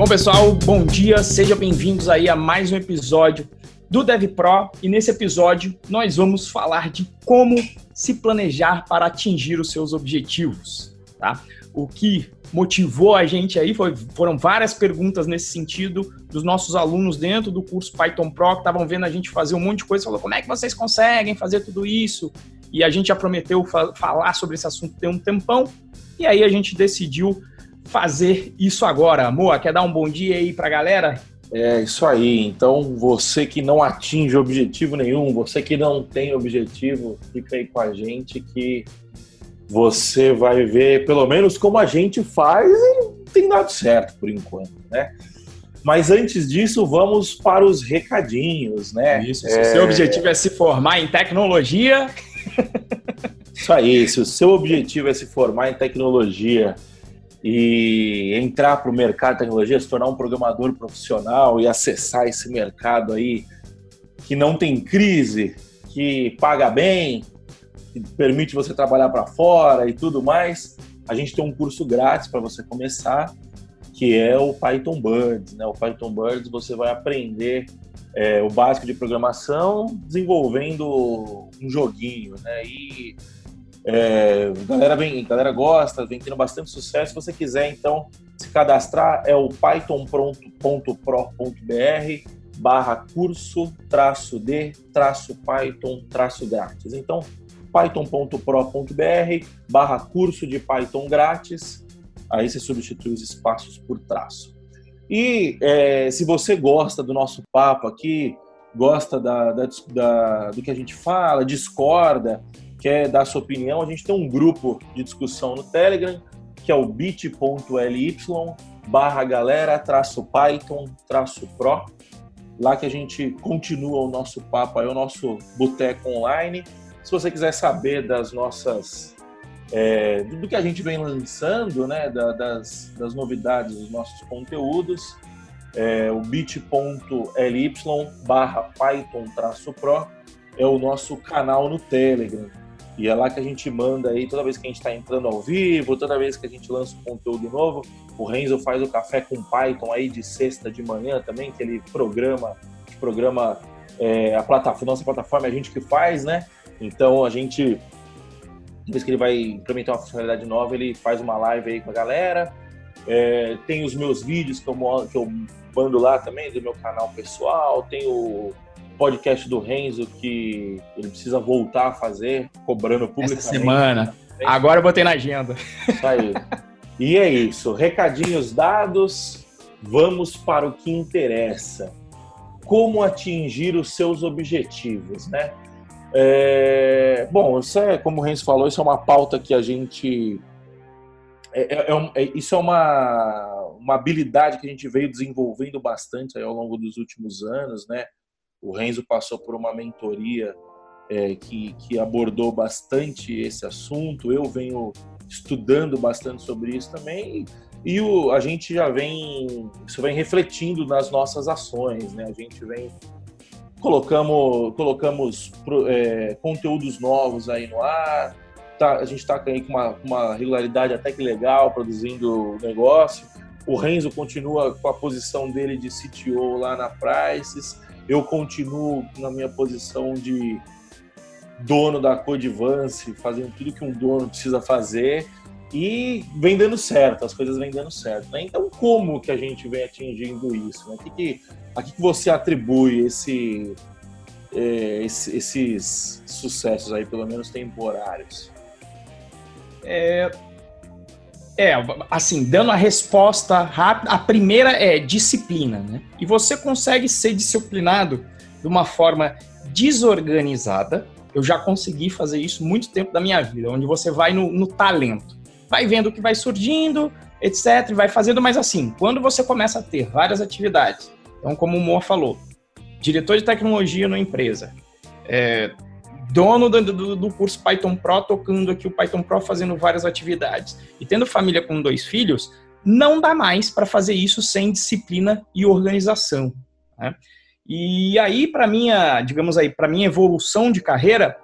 Bom, pessoal, bom dia, sejam bem-vindos aí a mais um episódio do DevPro e nesse episódio nós vamos falar de como se planejar para atingir os seus objetivos, tá? O que motivou a gente aí foi, foram várias perguntas nesse sentido dos nossos alunos dentro do curso Python Pro que estavam vendo a gente fazer um monte de coisa, falou como é que vocês conseguem fazer tudo isso? E a gente já prometeu fa falar sobre esse assunto tem um tempão e aí a gente decidiu fazer isso agora. Moa, quer dar um bom dia aí para a galera? É isso aí. Então, você que não atinge objetivo nenhum, você que não tem objetivo, fica aí com a gente que você vai ver pelo menos como a gente faz e tem dado certo por enquanto, né? Mas antes disso, vamos para os recadinhos, né? Isso, se é... o seu objetivo é se formar em tecnologia. Isso aí, se o seu objetivo é se formar em tecnologia e entrar para o mercado de tecnologia, se tornar um programador profissional e acessar esse mercado aí que não tem crise, que paga bem, que permite você trabalhar para fora e tudo mais, a gente tem um curso grátis para você começar, que é o Python Birds. Né? O Python Birds você vai aprender é, o básico de programação desenvolvendo um joguinho, né? E é, galera, vem, galera gosta, vem tendo bastante sucesso. Se você quiser, então, se cadastrar, é o python.pro.br barra curso traço de traço Python traço grátis. Então, python.pro.br barra curso de Python grátis. Aí você substitui os espaços por traço. E é, se você gosta do nosso papo aqui, gosta da, da, da, do que a gente fala, discorda, quer dar sua opinião, a gente tem um grupo de discussão no Telegram, que é o bit.ly barra galera traço Python traço Pro. Lá que a gente continua o nosso papo aí, o nosso boteco online. Se você quiser saber das nossas é, do que a gente vem lançando, né, da, das, das novidades dos nossos conteúdos, é, o bit.ly barra Python traço Pro é o nosso canal no Telegram. E é lá que a gente manda aí, toda vez que a gente está entrando ao vivo, toda vez que a gente lança um conteúdo novo, o Renzo faz o café com Python aí de sexta de manhã também, que ele programa, programa é, a plataforma, nossa plataforma é a gente que faz, né? Então a gente, toda vez que ele vai implementar uma funcionalidade nova, ele faz uma live aí com a galera. É, tem os meus vídeos que eu, que eu mando lá também, do meu canal pessoal, tem o podcast do Renzo que ele precisa voltar a fazer, cobrando publicamente. Essa semana. Agora eu botei na agenda. Isso aí. E é isso. Recadinhos dados, vamos para o que interessa. Como atingir os seus objetivos, né? É... Bom, isso é, como o Renzo falou, isso é uma pauta que a gente. É, é, é, é isso é uma, uma habilidade que a gente veio desenvolvendo bastante ao longo dos últimos anos, né? O Renzo passou por uma mentoria é, que, que abordou bastante esse assunto. Eu venho estudando bastante sobre isso também e o, a gente já vem isso vem refletindo nas nossas ações, né? A gente vem colocamos colocamos é, conteúdos novos aí no ar. Tá, a gente está com uma, uma regularidade até que legal produzindo negócio. O Renzo continua com a posição dele de CTO lá na Prices eu continuo na minha posição de dono da Codivance, fazendo tudo que um dono precisa fazer e vem dando certo, as coisas vêm dando certo. Né? Então, como que a gente vem atingindo isso? Né? Aqui que, a que você atribui esse, é, esse, esses sucessos aí, pelo menos temporários? É, é, assim, dando a resposta rápida, a primeira é disciplina, né? E você consegue ser disciplinado de uma forma desorganizada. Eu já consegui fazer isso muito tempo da minha vida, onde você vai no, no talento. Vai vendo o que vai surgindo, etc, vai fazendo, mas assim, quando você começa a ter várias atividades, então como o Moa falou, diretor de tecnologia na empresa, é, dono do, do, do, curso Python Pro, tocando aqui o Python Pro, fazendo várias atividades. E tendo família com dois filhos, não dá mais para fazer isso sem disciplina e organização. Né? E aí, para minha, digamos aí, para minha evolução de carreira,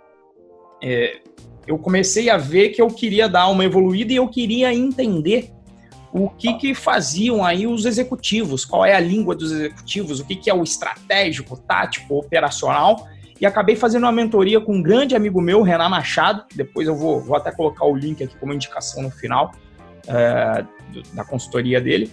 é, eu comecei a ver que eu queria dar uma evoluída e eu queria entender o que, que faziam aí os executivos, qual é a língua dos executivos, o que, que é o estratégico, tático, operacional. E acabei fazendo uma mentoria com um grande amigo meu, Renan Machado. Depois eu vou, vou até colocar o link aqui como indicação no final é, da consultoria dele.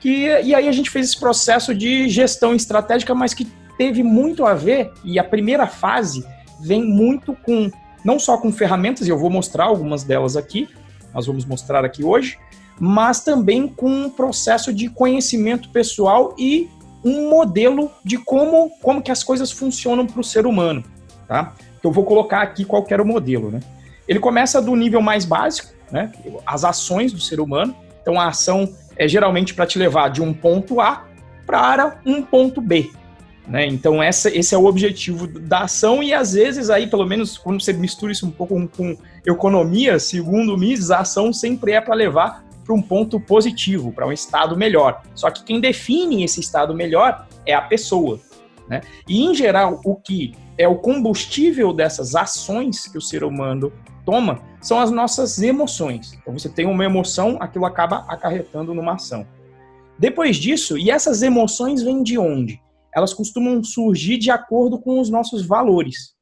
Que, e aí a gente fez esse processo de gestão estratégica, mas que teve muito a ver, e a primeira fase vem muito com, não só com ferramentas, e eu vou mostrar algumas delas aqui, nós vamos mostrar aqui hoje, mas também com um processo de conhecimento pessoal e um modelo de como, como que as coisas funcionam para o ser humano, tá? Eu vou colocar aqui qual era o modelo, né? Ele começa do nível mais básico, né? As ações do ser humano. Então a ação é geralmente para te levar de um ponto A para um ponto B, né? Então essa, esse é o objetivo da ação e às vezes aí, pelo menos quando você mistura isso um pouco com, com economia, segundo o Mises, a ação sempre é para levar para um ponto positivo, para um estado melhor. Só que quem define esse estado melhor é a pessoa. Né? E, em geral, o que é o combustível dessas ações que o ser humano toma são as nossas emoções. Então, você tem uma emoção, aquilo acaba acarretando numa ação. Depois disso, e essas emoções vêm de onde? Elas costumam surgir de acordo com os nossos valores.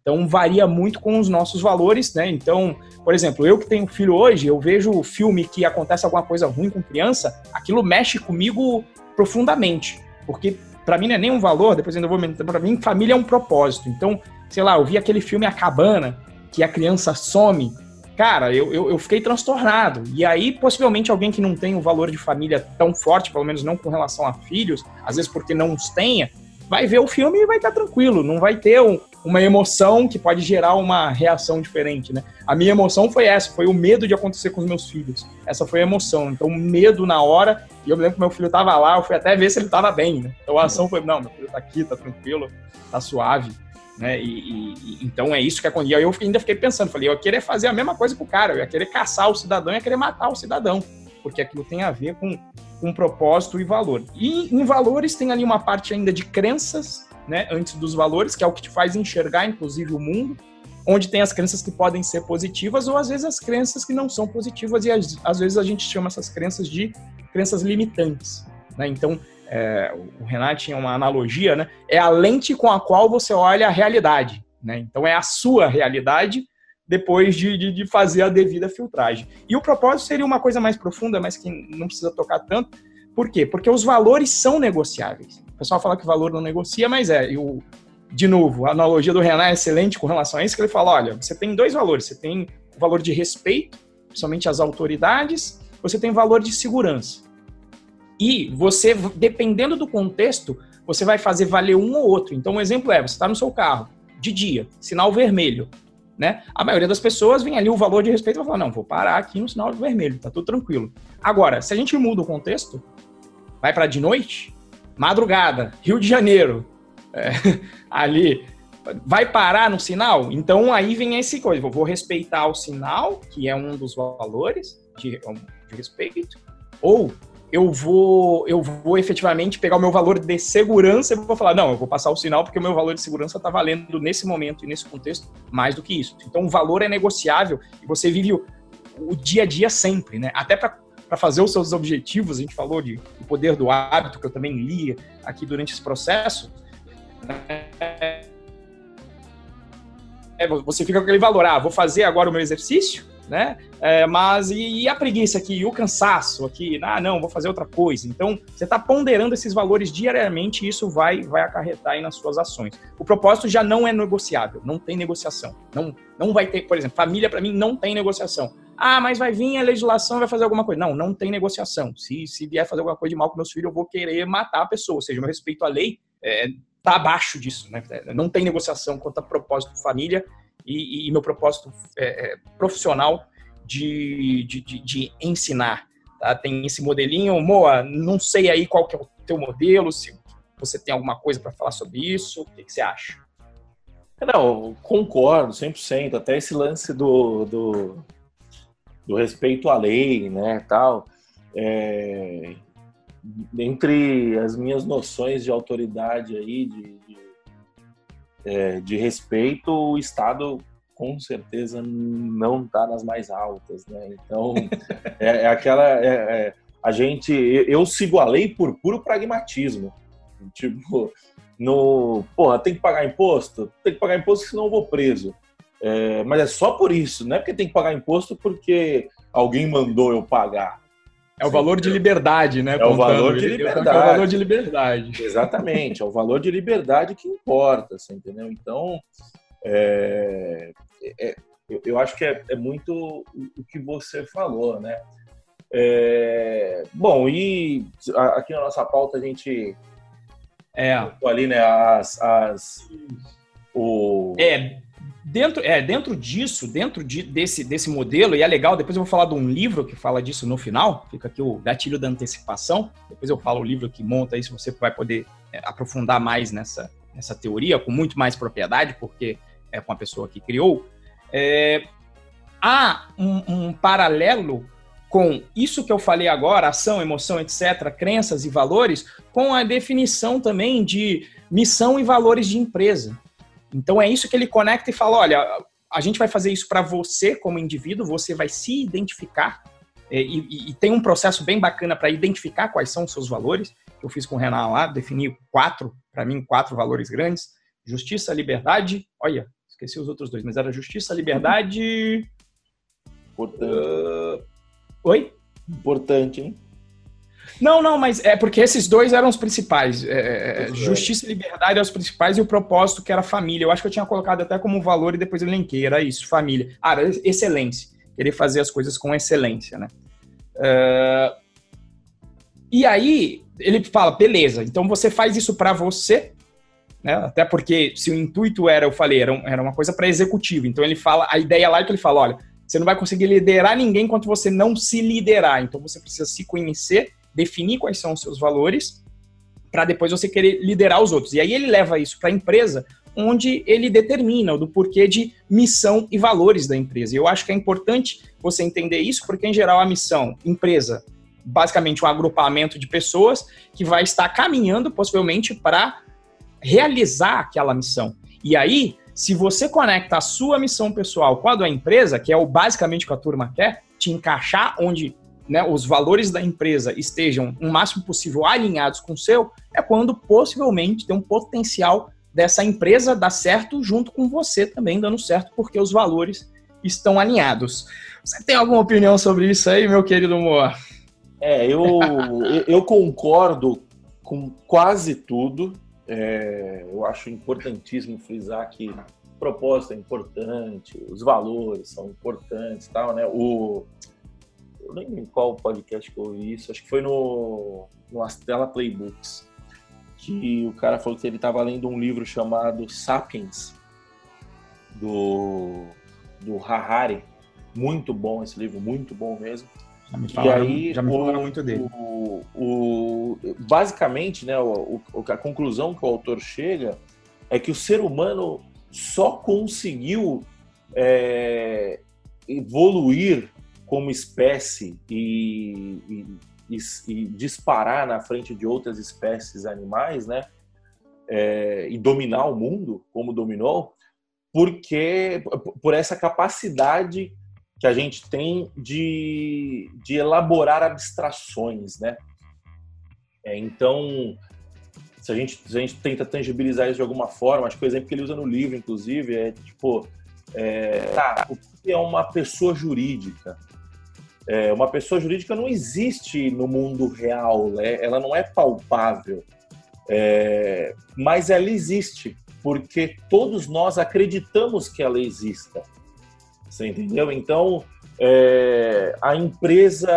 Então varia muito com os nossos valores, né? Então, por exemplo, eu que tenho filho hoje, eu vejo filme que acontece alguma coisa ruim com criança, aquilo mexe comigo profundamente, porque para mim não é nem um valor, depois ainda vou para mim família é um propósito. Então, sei lá, eu vi aquele filme A Cabana, que a criança some, cara, eu, eu, eu, fiquei transtornado. E aí, possivelmente, alguém que não tem um valor de família tão forte, pelo menos não com relação a filhos, às vezes porque não os tenha, vai ver o filme e vai estar tranquilo, não vai ter um, uma emoção que pode gerar uma reação diferente, né? A minha emoção foi essa, foi o medo de acontecer com os meus filhos. Essa foi a emoção. Então, medo na hora, e eu me lembro que meu filho estava lá, eu fui até ver se ele estava bem, né? Então a ação foi, não, meu filho está aqui, está tranquilo, está suave. Né? E, e, então é isso que aconteceu. E eu ainda fiquei pensando, falei, eu ia querer fazer a mesma coisa com o cara, eu ia querer caçar o cidadão, eu ia querer matar o cidadão, porque aquilo tem a ver com com propósito e valor. E em valores tem ali uma parte ainda de crenças, né, antes dos valores, que é o que te faz enxergar, inclusive, o mundo, onde tem as crenças que podem ser positivas ou às vezes as crenças que não são positivas e às, às vezes a gente chama essas crenças de crenças limitantes. Né? Então, é, o Renato tinha uma analogia, né? É a lente com a qual você olha a realidade. Né? Então, é a sua realidade depois de, de, de, fazer a devida filtragem. E o propósito seria uma coisa mais profunda, mas que não precisa tocar tanto. Por quê? Porque os valores são negociáveis. Pessoal fala que valor não negocia, mas é. Eu, de novo, a analogia do Renan é excelente com relação a isso, que ele fala, olha, você tem dois valores. Você tem o valor de respeito, principalmente às autoridades, você tem valor de segurança. E você, dependendo do contexto, você vai fazer valer um ou outro. Então, um exemplo é, você está no seu carro, de dia, sinal vermelho né? A maioria das pessoas vem ali o valor de respeito e vai falar, não, vou parar aqui no sinal vermelho, tá tudo tranquilo. Agora, se a gente muda o contexto, vai para de noite, madrugada, Rio de Janeiro, é, ali, vai parar no sinal? Então aí vem esse coisa, vou respeitar o sinal, que é um dos valores de, de respeito, ou eu vou, eu vou efetivamente pegar o meu valor de segurança e vou falar, não, eu vou passar o sinal porque o meu valor de segurança está valendo nesse momento e nesse contexto mais do que isso. Então, o valor é negociável e você vive o, o dia a dia sempre, né? Até para fazer os seus objetivos, a gente falou de o poder do hábito, que eu também li aqui durante esse processo. É, você fica com aquele valor, ah, vou fazer agora o meu exercício, né? É, mas e, e, a preguiça aqui, e o cansaço aqui, ah, não, vou fazer outra coisa. Então, você está ponderando esses valores diariamente e isso vai, vai acarretar aí nas suas ações. O propósito já não é negociável, não tem negociação. Não, não vai ter, por exemplo, família para mim não tem negociação. Ah, mas vai vir a legislação vai fazer alguma coisa. Não, não tem negociação. Se, se vier fazer alguma coisa de mal com meus filhos, eu vou querer matar a pessoa. Ou seja, meu respeito à lei está é, tá abaixo disso. Né? Não tem negociação quanto a propósito família e, e meu propósito é, é, profissional de, de, de, de ensinar. Tá? Tem esse modelinho, Moa, não sei aí qual que é o teu modelo, se você tem alguma coisa para falar sobre isso, o que, que, você acha? Não, concordo 100%, até esse lance do, do, do respeito à lei, né, tal, é, entre as minhas noções de autoridade aí, de, é, de respeito, o Estado com certeza não está nas mais altas, né? Então é, é aquela é, é, a gente, eu sigo a lei por puro pragmatismo. Tipo, no, porra, tem que pagar imposto? Tem que pagar imposto, senão eu vou preso. É, mas é só por isso, não é porque tem que pagar imposto porque alguém mandou eu pagar. É o valor de liberdade, né? É o valor de liberdade. É o valor de liberdade. Exatamente, é o valor de liberdade que importa, você entendeu? Então, é, é, eu acho que é, é, muito o que você falou, né? É, bom, e aqui na nossa pauta a gente é ali, né? As, as o é dentro é dentro disso, dentro de, desse desse modelo e é legal. Depois eu vou falar de um livro que fala disso no final. Fica aqui o gatilho da antecipação. Depois eu falo o livro que monta isso. Você vai poder é, aprofundar mais nessa nessa teoria com muito mais propriedade, porque é com a pessoa que criou. É, há um, um paralelo com isso que eu falei agora, ação, emoção, etc., crenças e valores, com a definição também de missão e valores de empresa. Então é isso que ele conecta e fala: olha, a gente vai fazer isso para você como indivíduo, você vai se identificar é, e, e, e tem um processo bem bacana para identificar quais são os seus valores. Eu fiz com o Renan lá, defini quatro, para mim, quatro valores grandes: justiça, liberdade. Olha, esqueci os outros dois, mas era justiça, liberdade. Importante. Uh, Oi? Importante, hein? Não, não, mas é porque esses dois eram os principais. É, é, é justiça e liberdade eram os principais e o propósito que era família. Eu acho que eu tinha colocado até como valor e depois eu linkei. Era isso, família. Ah, era excelência. Querer fazer as coisas com excelência, né? Uh, e aí, ele fala, beleza, então você faz isso para você, né? Até porque se o intuito era, eu falei, era, um, era uma coisa para executivo. Então ele fala, a ideia lá é que ele fala, olha, você não vai conseguir liderar ninguém enquanto você não se liderar. Então você precisa se conhecer, definir quais são os seus valores, para depois você querer liderar os outros. E aí ele leva isso para a empresa, onde ele determina o do porquê de missão e valores da empresa. E eu acho que é importante você entender isso, porque em geral a missão, empresa, basicamente um agrupamento de pessoas que vai estar caminhando possivelmente para realizar aquela missão. E aí se você conecta a sua missão pessoal com a da empresa, que é o basicamente que a turma quer, te encaixar onde né, os valores da empresa estejam o máximo possível alinhados com o seu, é quando possivelmente tem um potencial dessa empresa dar certo junto com você também dando certo, porque os valores estão alinhados. Você tem alguma opinião sobre isso aí, meu querido Moa? É, eu, eu concordo com quase tudo. É, eu acho importantíssimo frisar que o propósito é importante, os valores são importantes, tal, né? O eu nem lembro qual podcast que eu ouvi isso, acho que foi no no Astela Playbooks, que o cara falou que ele estava lendo um livro chamado Sapiens do do Harari, muito bom esse livro, muito bom mesmo. Já me falaram, e aí, já me falaram o, muito dele. O, o, basicamente, né, o, a conclusão que o autor chega é que o ser humano só conseguiu é, evoluir como espécie e, e, e, disparar na frente de outras espécies animais, né? É, e dominar o mundo como dominou, porque por essa capacidade que a gente tem de, de elaborar abstrações, né? É, então, se a, gente, se a gente tenta tangibilizar isso de alguma forma, acho que o exemplo que ele usa no livro, inclusive, é tipo, é, tá, o que é uma pessoa jurídica? É, uma pessoa jurídica não existe no mundo real, né? ela não é palpável, é, mas ela existe, porque todos nós acreditamos que ela exista. Você entendeu? Então, é, a empresa,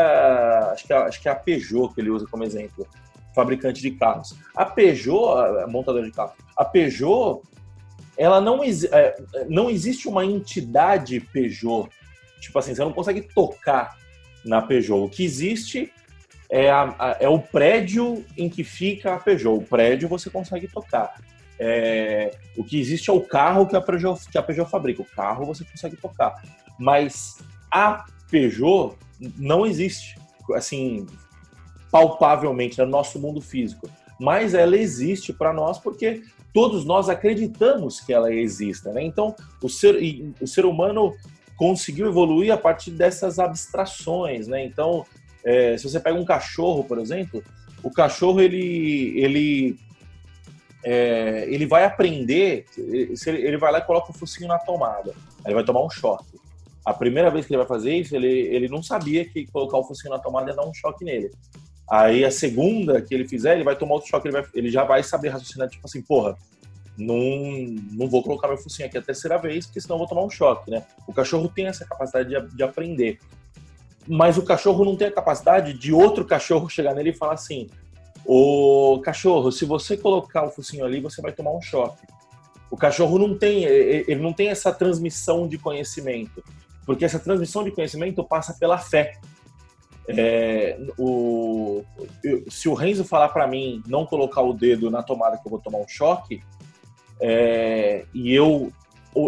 acho que, é, acho que é a Peugeot que ele usa como exemplo, fabricante de carros. A Peugeot, a montadora de carros, a Peugeot, ela não, é, não existe uma entidade Peugeot. Tipo assim, você não consegue tocar na Peugeot. O que existe é, a, a, é o prédio em que fica a Peugeot. O prédio você consegue tocar. É, o que existe é o carro que a, Peugeot, que a Peugeot fabrica. O carro você consegue tocar. Mas a Peugeot não existe, assim, palpavelmente no nosso mundo físico. Mas ela existe para nós porque todos nós acreditamos que ela exista. Né? Então, o ser, o ser humano conseguiu evoluir a partir dessas abstrações. Né? Então, É, se você pega um cachorro, por exemplo, o cachorro ele ele é, ele vai aprender, ele vai lá e coloca o focinho na tomada, aí ele vai tomar um choque. A primeira vez que ele vai fazer isso, ele, ele não sabia que colocar o focinho na tomada ia dar um choque nele. Aí a segunda que ele fizer, ele vai tomar outro choque, ele, vai, ele já vai saber raciocinar, tipo assim, porra, não, não vou colocar meu focinho aqui a terceira vez, porque senão eu vou tomar um choque, né? O cachorro tem essa capacidade de, de aprender. Mas o cachorro não tem a capacidade de outro cachorro chegar nele e falar assim: Ô cachorro, se você colocar o focinho ali, você vai tomar um choque. O cachorro não tem, ele não tem essa transmissão de conhecimento, porque essa transmissão de conhecimento passa pela fé. É, o, se o Renzo falar para mim não colocar o dedo na tomada que eu vou tomar um choque, é, e eu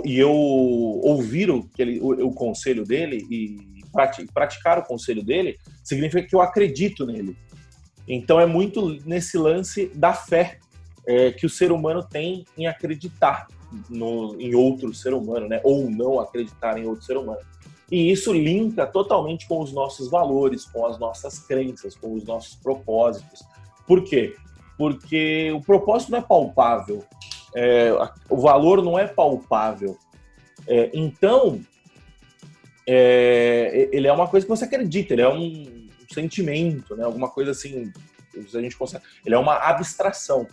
e eu ouvir o, ele, o, o conselho dele e praticar o conselho dele, significa que eu acredito nele. Então é muito nesse lance da fé é, que o ser humano tem em acreditar no, em outro ser humano, né? Ou não acreditar em outro ser humano. E isso linka totalmente com os nossos valores, com as nossas crenças, com os nossos propósitos. Por quê? Porque o propósito não é palpável, é, o valor não é palpável. É, então, é, ele é uma coisa que você acredita, ele é um sentimento, né? alguma coisa assim, a gente consegue, ele é uma abstração.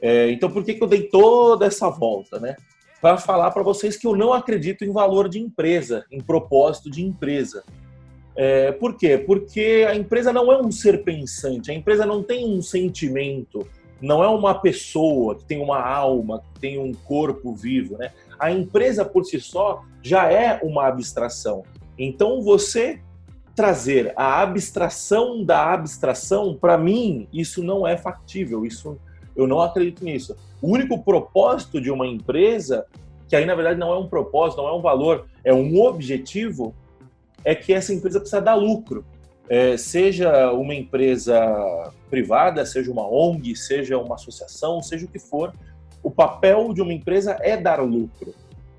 É, então, por que, que eu dei toda essa volta? Né? Para falar para vocês que eu não acredito em valor de empresa, em propósito de empresa. É, por quê? Porque a empresa não é um ser pensante, a empresa não tem um sentimento, não é uma pessoa que tem uma alma, que tem um corpo vivo, né? A empresa por si só já é uma abstração. Então você trazer a abstração da abstração, para mim, isso não é factível, isso eu não acredito nisso. O único propósito de uma empresa, que aí na verdade não é um propósito, não é um valor, é um objetivo, é que essa empresa precisa dar lucro é, seja uma empresa privada, seja uma ONG, seja uma associação, seja o que for, o papel de uma empresa é dar lucro.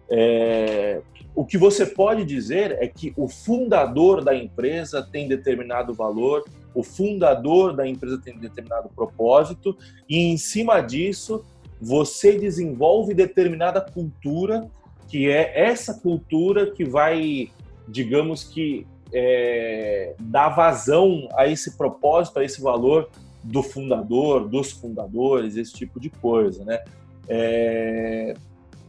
É, o que você pode dizer é que o fundador da empresa tem determinado valor, o fundador da empresa tem determinado propósito, e em cima disso você desenvolve determinada cultura, que é essa cultura que vai, digamos que, é, dar vazão a esse propósito, a esse valor do fundador, dos fundadores, esse tipo de coisa, né? É,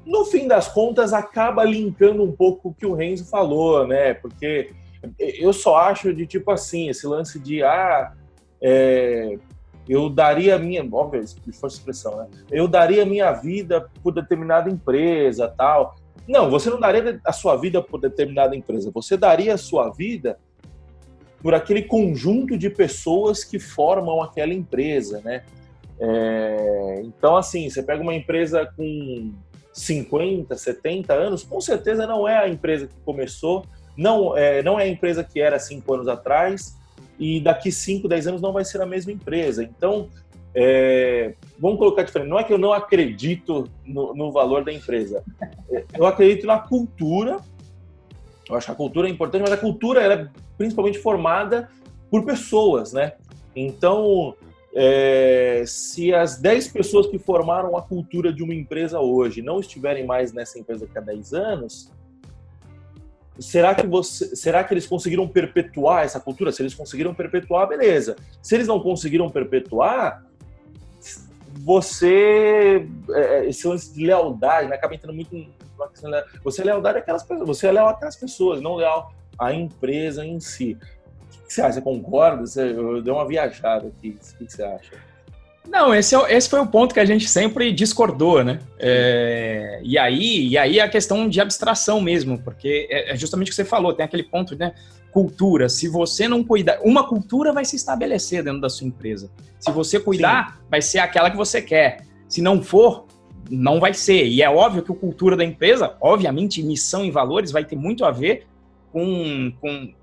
no fim das contas, acaba linkando um pouco o que o Renzo falou, né? Porque eu só acho de tipo assim, esse lance de ah, é, eu daria minha, óbvio, se for expressão, né? Eu daria minha vida por determinada empresa, tal. Não, você não daria a sua vida por determinada empresa, você daria a sua vida por aquele conjunto de pessoas que formam aquela empresa, né? É, então, assim, você pega uma empresa com 50, 70 anos, com certeza não é a empresa que começou, não é, não é a empresa que era cinco anos atrás, e daqui 5, 10 anos não vai ser a mesma empresa. Então, é, vamos colocar diferente. Não é que eu não acredito no, no, valor da empresa. Eu acredito na cultura. Eu acho que a cultura é importante, mas a cultura é principalmente formada por pessoas, né? Então, é, se as 10 pessoas que formaram a cultura de uma empresa hoje não estiverem mais nessa empresa a 10 anos, será que, você, será que eles conseguiram perpetuar essa cultura? Se eles conseguiram perpetuar, beleza. Se eles não conseguiram perpetuar, você é, é, esse lance de lealdade, né, acaba entrando muito numa questão de você é lealdade pessoas, você é leal àquelas pessoas, não leal à empresa em si. O que você acha? Você concorda? Você, eu dei uma viajada aqui. O que você acha? Não, esse, é, esse foi o ponto que a gente sempre discordou, né? É, e, aí, e aí a questão de abstração mesmo, porque é, é justamente o que você falou, tem aquele ponto, né? cultura. Se você não cuidar, uma cultura vai se estabelecer dentro da sua empresa. Se você cuidar, Sim. vai ser aquela que você quer. Se não for, não vai ser. E é óbvio que a cultura da empresa, obviamente, missão e valores vai ter muito a ver com, com,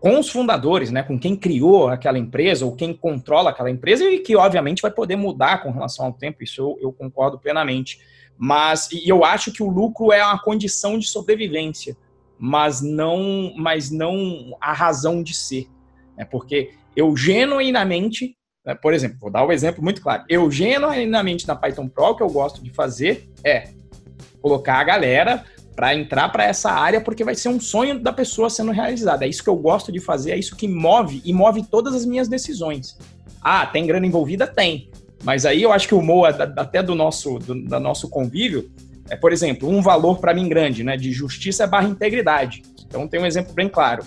com os fundadores, né? Com quem criou aquela empresa ou quem controla aquela empresa e que, obviamente, vai poder mudar com relação ao tempo. Isso eu, eu concordo plenamente. Mas e eu acho que o lucro é uma condição de sobrevivência mas não, mas não a razão de ser. Né? Porque eu genuinamente, né, por exemplo, vou dar um exemplo muito claro. Eu genuinamente na Python Pro, o que eu gosto de fazer é colocar a galera para entrar para essa área, porque vai ser um sonho da pessoa sendo realizado. É isso que eu gosto de fazer, é isso que move e move todas as minhas decisões. Ah, tem grana envolvida? Tem. Mas aí eu acho que o Mo, até do nosso, do, do nosso convívio, é, por exemplo, um valor para mim grande, né, de justiça barra integridade. Então tem um exemplo bem claro.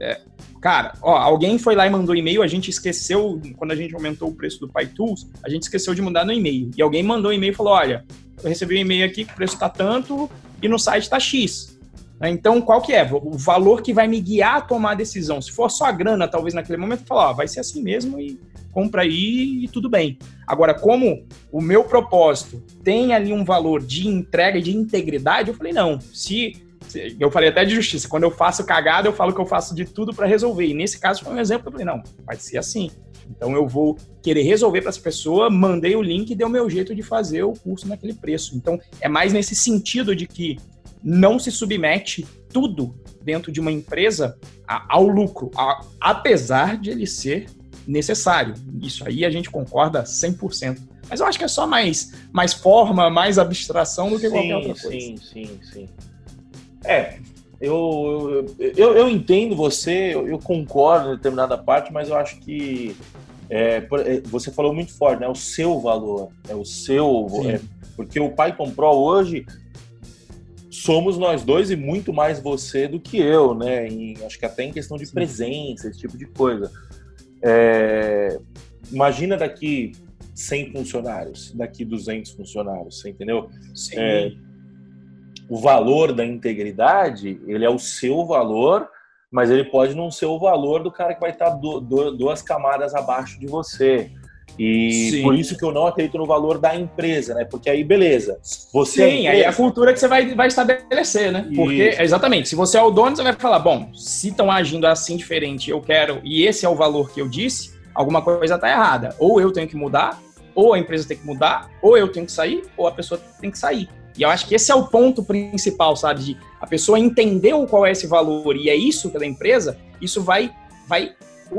É, cara, ó, alguém foi lá e mandou e-mail, a gente esqueceu, quando a gente aumentou o preço do PyTools, a gente esqueceu de mudar no e-mail. E alguém mandou um e-mail e falou: olha, eu recebi um e-mail aqui que o preço está tanto e no site está X. Né, então, qual que é? O valor que vai me guiar a tomar a decisão. Se for só a grana, talvez naquele momento, falar, ó, vai ser assim mesmo e compra aí e tudo bem. Agora, como o meu propósito tem ali um valor de entrega de integridade, eu falei, não, se eu falei até de justiça. Quando eu faço cagada, eu falo que eu faço de tudo para resolver. E nesse caso foi um exemplo. Eu falei, não, vai ser assim. Então eu vou querer resolver para essa pessoa, mandei o link e deu o meu jeito de fazer o curso naquele preço. Então é mais nesse sentido de que não se submete tudo dentro de uma empresa ao lucro, apesar de ele ser necessário. Isso aí a gente concorda 100%. Mas eu acho que é só mais, mais forma, mais abstração do que sim, qualquer outra coisa. Sim, sim, sim. É, eu, eu, eu entendo você, eu, eu concordo em determinada parte, mas eu acho que é, é você falou muito forte, né? O seu valor, é o seu, é, porque o Python Pro hoje somos nós dois e muito mais você do que eu, né? E acho que até em questão de Sim. presença, esse tipo de coisa. É, imagina daqui 100 funcionários, daqui 200 funcionários, você entendeu? Sim. É, o valor da integridade, ele é o seu valor, mas ele pode não ser o valor do cara que vai estar do, do, duas camadas abaixo de você. E Sim. por isso que eu não acredito no valor da empresa, né? Porque aí, beleza. Você é Sim, empresa... aí é a cultura que você vai, vai estabelecer, né? Isso. Porque, exatamente, se você é o dono, você vai falar, bom, se estão agindo assim diferente, eu quero, e esse é o valor que eu disse, alguma coisa está errada. Ou eu tenho que mudar, ou a empresa tem que mudar, ou eu tenho que sair, ou a pessoa tem que sair. E eu acho que esse é o ponto principal, sabe? De a pessoa entender qual é esse valor e é isso pela empresa, isso vai, vai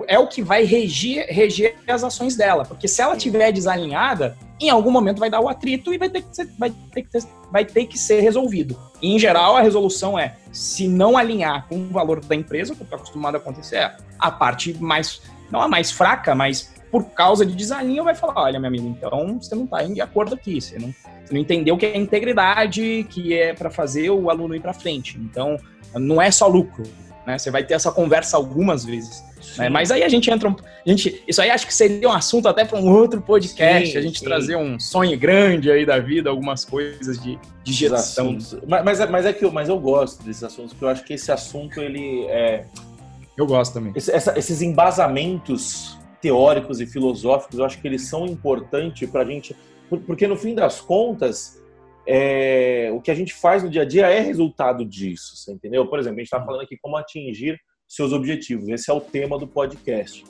é o que vai reger, reger as ações dela. Porque se ela tiver desalinhada, em algum momento vai dar o atrito e vai ter que ser, vai ter que ter, vai ter que ser resolvido. E, em geral, a resolução é, se não alinhar com o valor da empresa, o que está acostumado a acontecer é a parte mais, não a mais fraca, mas por causa de desalinho, vai falar, olha, meu amigo, então você não está em acordo aqui, você não, você não entendeu que é integridade, que é para fazer o aluno ir para frente. Então, não é só lucro, né? Você vai ter essa conversa algumas vezes. Né? Mas aí a gente entra. Um, a gente, isso aí acho que seria um assunto até para um outro podcast, sim, a gente sim. trazer um sonho grande aí da vida, algumas coisas de, de gestão. Mas, mas, é, mas é que eu, mas eu gosto desses assuntos, porque eu acho que esse assunto ele é. Eu gosto também. Esse, essa, esses embasamentos teóricos e filosóficos, eu acho que eles são importantes para a gente, porque no fim das contas, é, o que a gente faz no dia a dia é resultado disso, você entendeu? Por exemplo, a gente está falando aqui como atingir seus objetivos. Esse é o tema do podcast.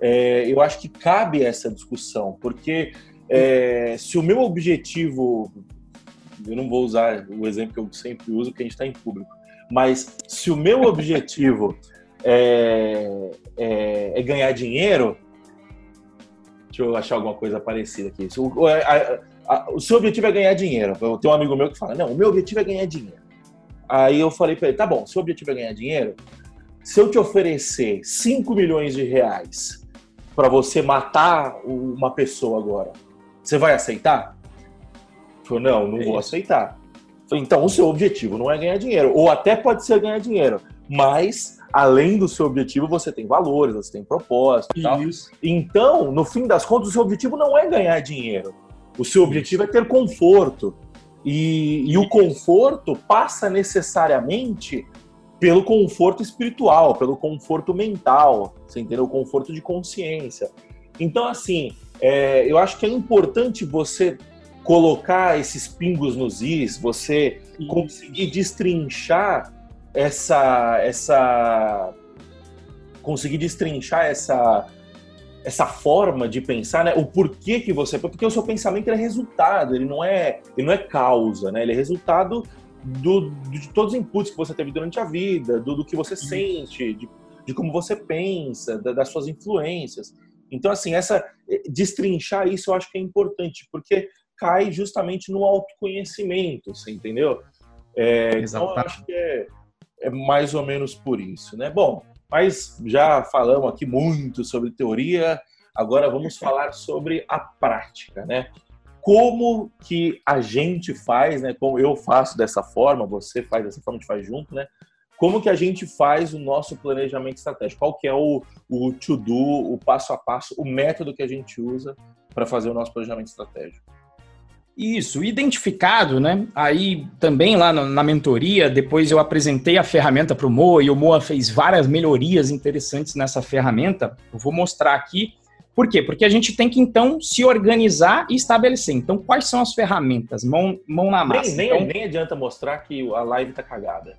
É, eu acho que cabe essa discussão, porque é, se o meu objetivo, eu não vou usar o exemplo que eu sempre uso, porque a gente está em público, mas se o meu objetivo é, é, é ganhar dinheiro, Deixa eu achar alguma coisa parecida aqui. O, a, a, o seu objetivo é ganhar dinheiro. Eu tenho um amigo meu que fala: Não, o meu objetivo é ganhar dinheiro. Aí eu falei para ele: Tá bom, seu objetivo é ganhar dinheiro. Se eu te oferecer 5 milhões de reais para você matar uma pessoa agora, você vai aceitar? Ele falou: Não, não é vou aceitar. Então, o seu objetivo não é ganhar dinheiro. Ou até pode ser ganhar dinheiro, mas além do seu objetivo, você tem valores, você tem propósito e tal. Então, no fim das contas, o seu objetivo não é ganhar dinheiro. O seu objetivo é ter conforto. E, e o conforto passa necessariamente pelo conforto espiritual, pelo conforto mental, você entendeu? O conforto de consciência. Então, assim, é, eu acho que é importante você colocar esses pingos nos is, você conseguir destrinchar essa essa conseguir destrinchar essa essa forma de pensar, né? O porquê que você, porque o seu pensamento é resultado, ele não é, ele não é causa, né? Ele é resultado do, de todos os inputs que você teve durante a vida, do, do que você sente, de, de como você pensa, das suas influências. Então, assim, essa eh, destrinchar isso eu acho que é importante, porque cai justamente no autoconhecimento, você entendeu? É, então, eu acho que é, é mais ou menos por isso, né? Bom, mas já falamos aqui muito sobre teoria, agora vamos falar sobre a prática, né? Como que a gente faz, né? Como eu faço dessa forma, você faz dessa forma, a gente faz junto, né? Como que a gente faz o nosso planejamento estratégico? Qual que é o, o to-do, o passo a passo, o método que a gente usa para fazer o nosso planejamento estratégico? Isso, identificado, né? Aí também lá na, mentoria, depois eu apresentei a ferramenta para o Moa e o Moa fez várias melhorias interessantes nessa ferramenta. Eu vou mostrar aqui. Por quê? Porque a gente tem que então se organizar e estabelecer. Então, quais são as ferramentas? Mão, mão na massa. Nem, então, nem, nem adianta mostrar que a live tá cagada.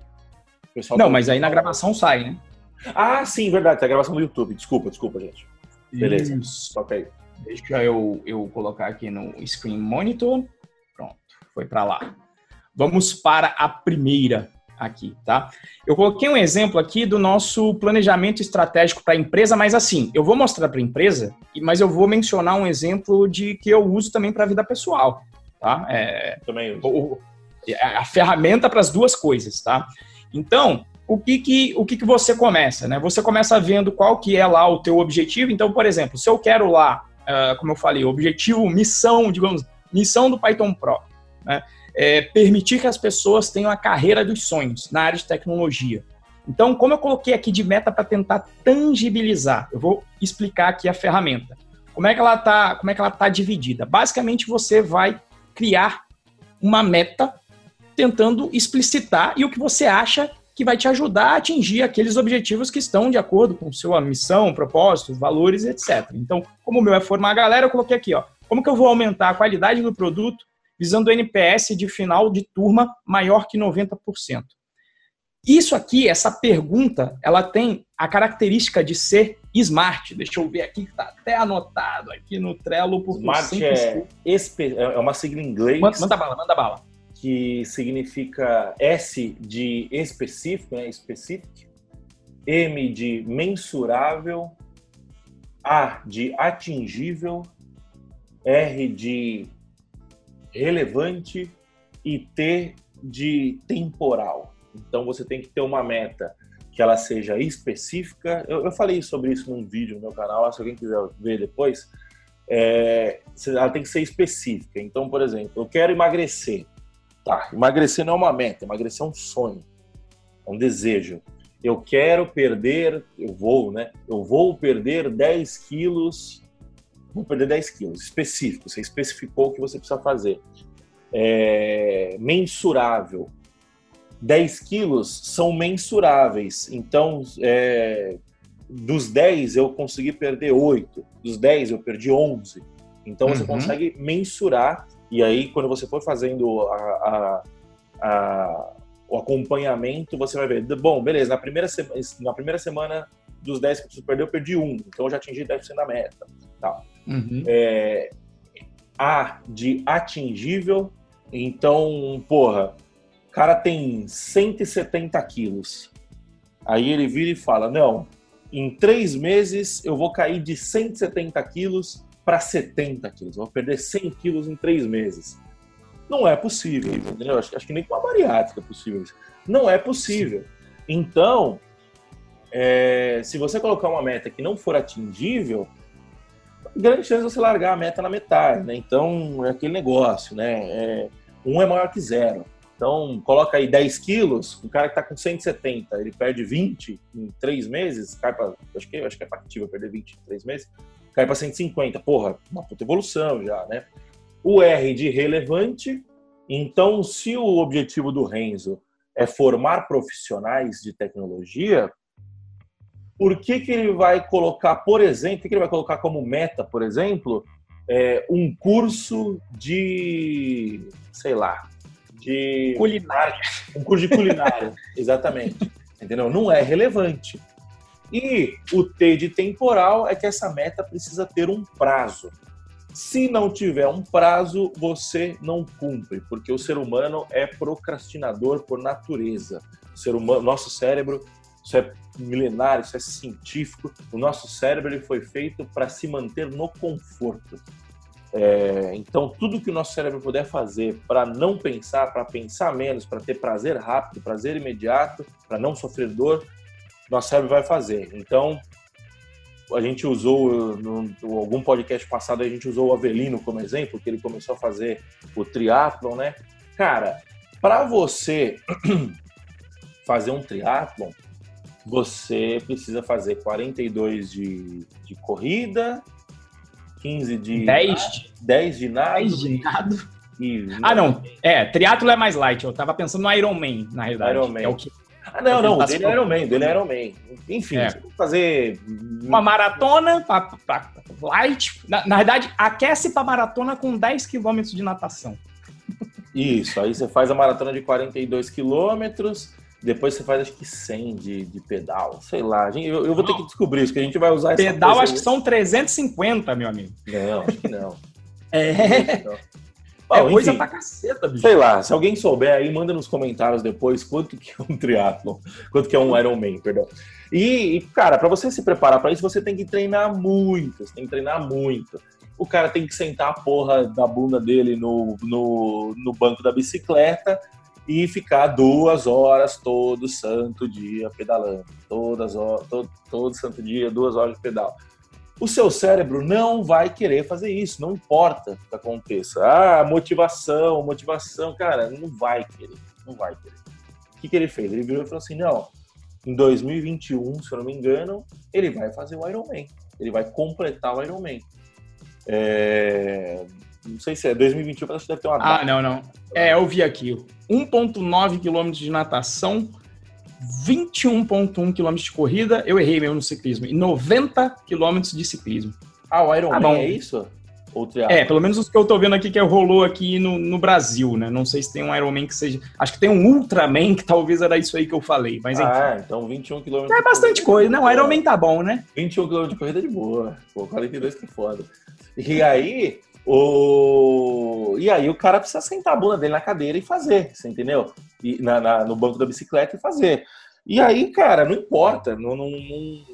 Não, tá mas aí na gravação sai, né? Ah, sim, verdade. Tá a gravação do YouTube. Desculpa, desculpa, gente. Beleza. Isso. Ok. Deixa eu, eu colocar aqui no Screen Monitor. Pronto, foi para lá. Vamos para a primeira aqui, tá? Eu coloquei um exemplo aqui do nosso planejamento estratégico para a empresa, mas assim, eu vou mostrar para a empresa, mas eu vou mencionar um exemplo de que eu uso também para a vida pessoal, tá? É, também uso. a ferramenta para as duas coisas, tá? Então, o que que, o que que você começa, né? Você começa vendo qual que é lá o teu objetivo. Então, por exemplo, se eu quero lá uh, como eu falei, objetivo, missão, digamos, missão do Python Pro, né? É permitir que as pessoas tenham a carreira dos sonhos na área de tecnologia. Então, como eu coloquei aqui de meta para tentar tangibilizar, eu vou explicar aqui a ferramenta. Como é que ela está? Como é que ela tá dividida? Basicamente, você vai criar uma meta tentando explicitar e o que você acha que vai te ajudar a atingir aqueles objetivos que estão de acordo com sua missão, propósitos, valores, etc. Então, como o meu é formar a galera, eu coloquei aqui, ó, como que eu vou aumentar a qualidade do produto visando o NPS de final de turma maior que 90%? Isso aqui, essa pergunta, ela tem a característica de ser smart. Deixa eu ver aqui, que está até anotado aqui no Trello. Smart é, é uma sigla em inglês. Manda, manda bala, manda bala que significa S de específico, né, specific, M de mensurável, A de atingível, R de relevante e T de temporal. Então você tem que ter uma meta que ela seja específica. Eu, eu falei sobre isso num vídeo no meu canal, se alguém quiser ver depois. É, ela tem que ser específica. Então, por exemplo, eu quero emagrecer. Tá, emagrecer não é uma meta, emagrecer é um sonho, é um desejo. Eu quero perder, eu vou, né? Eu vou perder 10 quilos, vou perder 10 quilos, específico, você especificou o que você precisa fazer. É, mensurável. 10 quilos são mensuráveis, então é, dos 10 eu consegui perder 8, dos 10 eu perdi 11. Então você uhum. consegue mensurar e aí, quando você for fazendo a, a, a, o acompanhamento, você vai ver, bom, beleza, na primeira, na primeira semana dos 10 que você perdeu, eu perdi um, então eu já atingi 10% da meta. Tá. Uhum. É, a de atingível, então, porra, o cara tem 170 quilos. Aí ele vira e fala: Não, em três meses eu vou cair de 170 quilos para 70 quilos. Vou perder 100 quilos em três meses. Não é possível, entendeu? Acho, acho que nem com a bariátrica é possível isso. Não é possível. Então, é, se você colocar uma meta que não for atingível, grande chance de você largar a meta na metade, né? Então, é aquele negócio, né? É, um é maior que zero. Então, coloca aí 10 quilos, o cara que está com 170, ele perde 20 em três meses, cai para. Acho que, acho que é factível perder 20 em três meses cai para 150. Porra, uma puta evolução já, né? O R de relevante. Então, se o objetivo do Renzo é formar profissionais de tecnologia, por que, que ele vai colocar, por exemplo, o que, que ele vai colocar como meta, por exemplo, é, um curso de, sei lá, de culinária, um curso de culinária, exatamente, entendeu? Não é relevante. E o T de temporal é que essa meta precisa ter um prazo. Se não tiver um prazo, você não cumpre, porque o ser humano é procrastinador por natureza. O ser humano, nosso cérebro isso é milenário, isso é científico. O nosso cérebro ele foi feito para se manter no conforto. É, então, tudo que o nosso cérebro puder fazer para não pensar, para pensar menos, para ter prazer rápido, prazer imediato, para não sofrer dor, nosso cérebro vai fazer. Então, a gente usou, no, algum podcast passado, a gente usou o Avelino como exemplo, que ele começou a fazer o triatlon, né? Cara, para você fazer um triatlon, você precisa fazer 42 de, de corrida, 15 de 10 10 de nado. 10 de nado. E... Ah, não. É, triatlo é mais light. Eu tava pensando no Ironman, na realidade. Ironman. É o que... Ah, não, não. O dele é Ironman. dele é Ironman. Enfim, é. fazer... Uma maratona pra, pra light. Na, na verdade, aquece pra maratona com 10 km de natação. Isso. Aí você faz a maratona de 42 quilômetros depois você faz acho que 100 de, de pedal, sei lá. Eu, eu vou ter que descobrir isso, que a gente vai usar Pedal acho que são 350, meu amigo. Não, acho que não. é. Bom, é coisa enfim, pra caceta, bicho. Sei lá, se alguém souber aí, manda nos comentários depois quanto que é um triatlon, quanto que é um Ironman, perdão. E, cara, para você se preparar para isso, você tem que treinar muito, você tem que treinar muito. O cara tem que sentar a porra da bunda dele no, no, no banco da bicicleta e ficar duas horas todo santo dia pedalando. Todas horas, todo, todo santo dia, duas horas de pedal. O seu cérebro não vai querer fazer isso, não importa o que aconteça. Ah, motivação, motivação, cara, não vai querer, não vai querer. O que, que ele fez? Ele virou e falou assim: não, em 2021, se eu não me engano, ele vai fazer o Ironman. Ele vai completar o Ironman. É... Não sei se é 2021, mas acho que deve ter uma ah, data. Não, não. É, eu vi aqui. 1,9 km de natação, 21,1 km de corrida. Eu errei mesmo no ciclismo. E 90 km de ciclismo. Ah, o Ironman ah, é isso? É, pelo menos os que eu tô vendo aqui que rolou aqui no, no Brasil, né? Não sei se tem um Ironman que seja. Acho que tem um Ultraman, que talvez era isso aí que eu falei. Mas enfim. Ah, então 21 km. É bastante coisa. Não, Ironman tá bom, né? 21 km de corrida é de boa. Pô, 42 que foda. E aí, o... E aí o cara precisa sentar a bunda dele na cadeira e fazer, você entendeu? E, na, na, no banco da bicicleta e fazer. E aí, cara, não importa, não, não, não,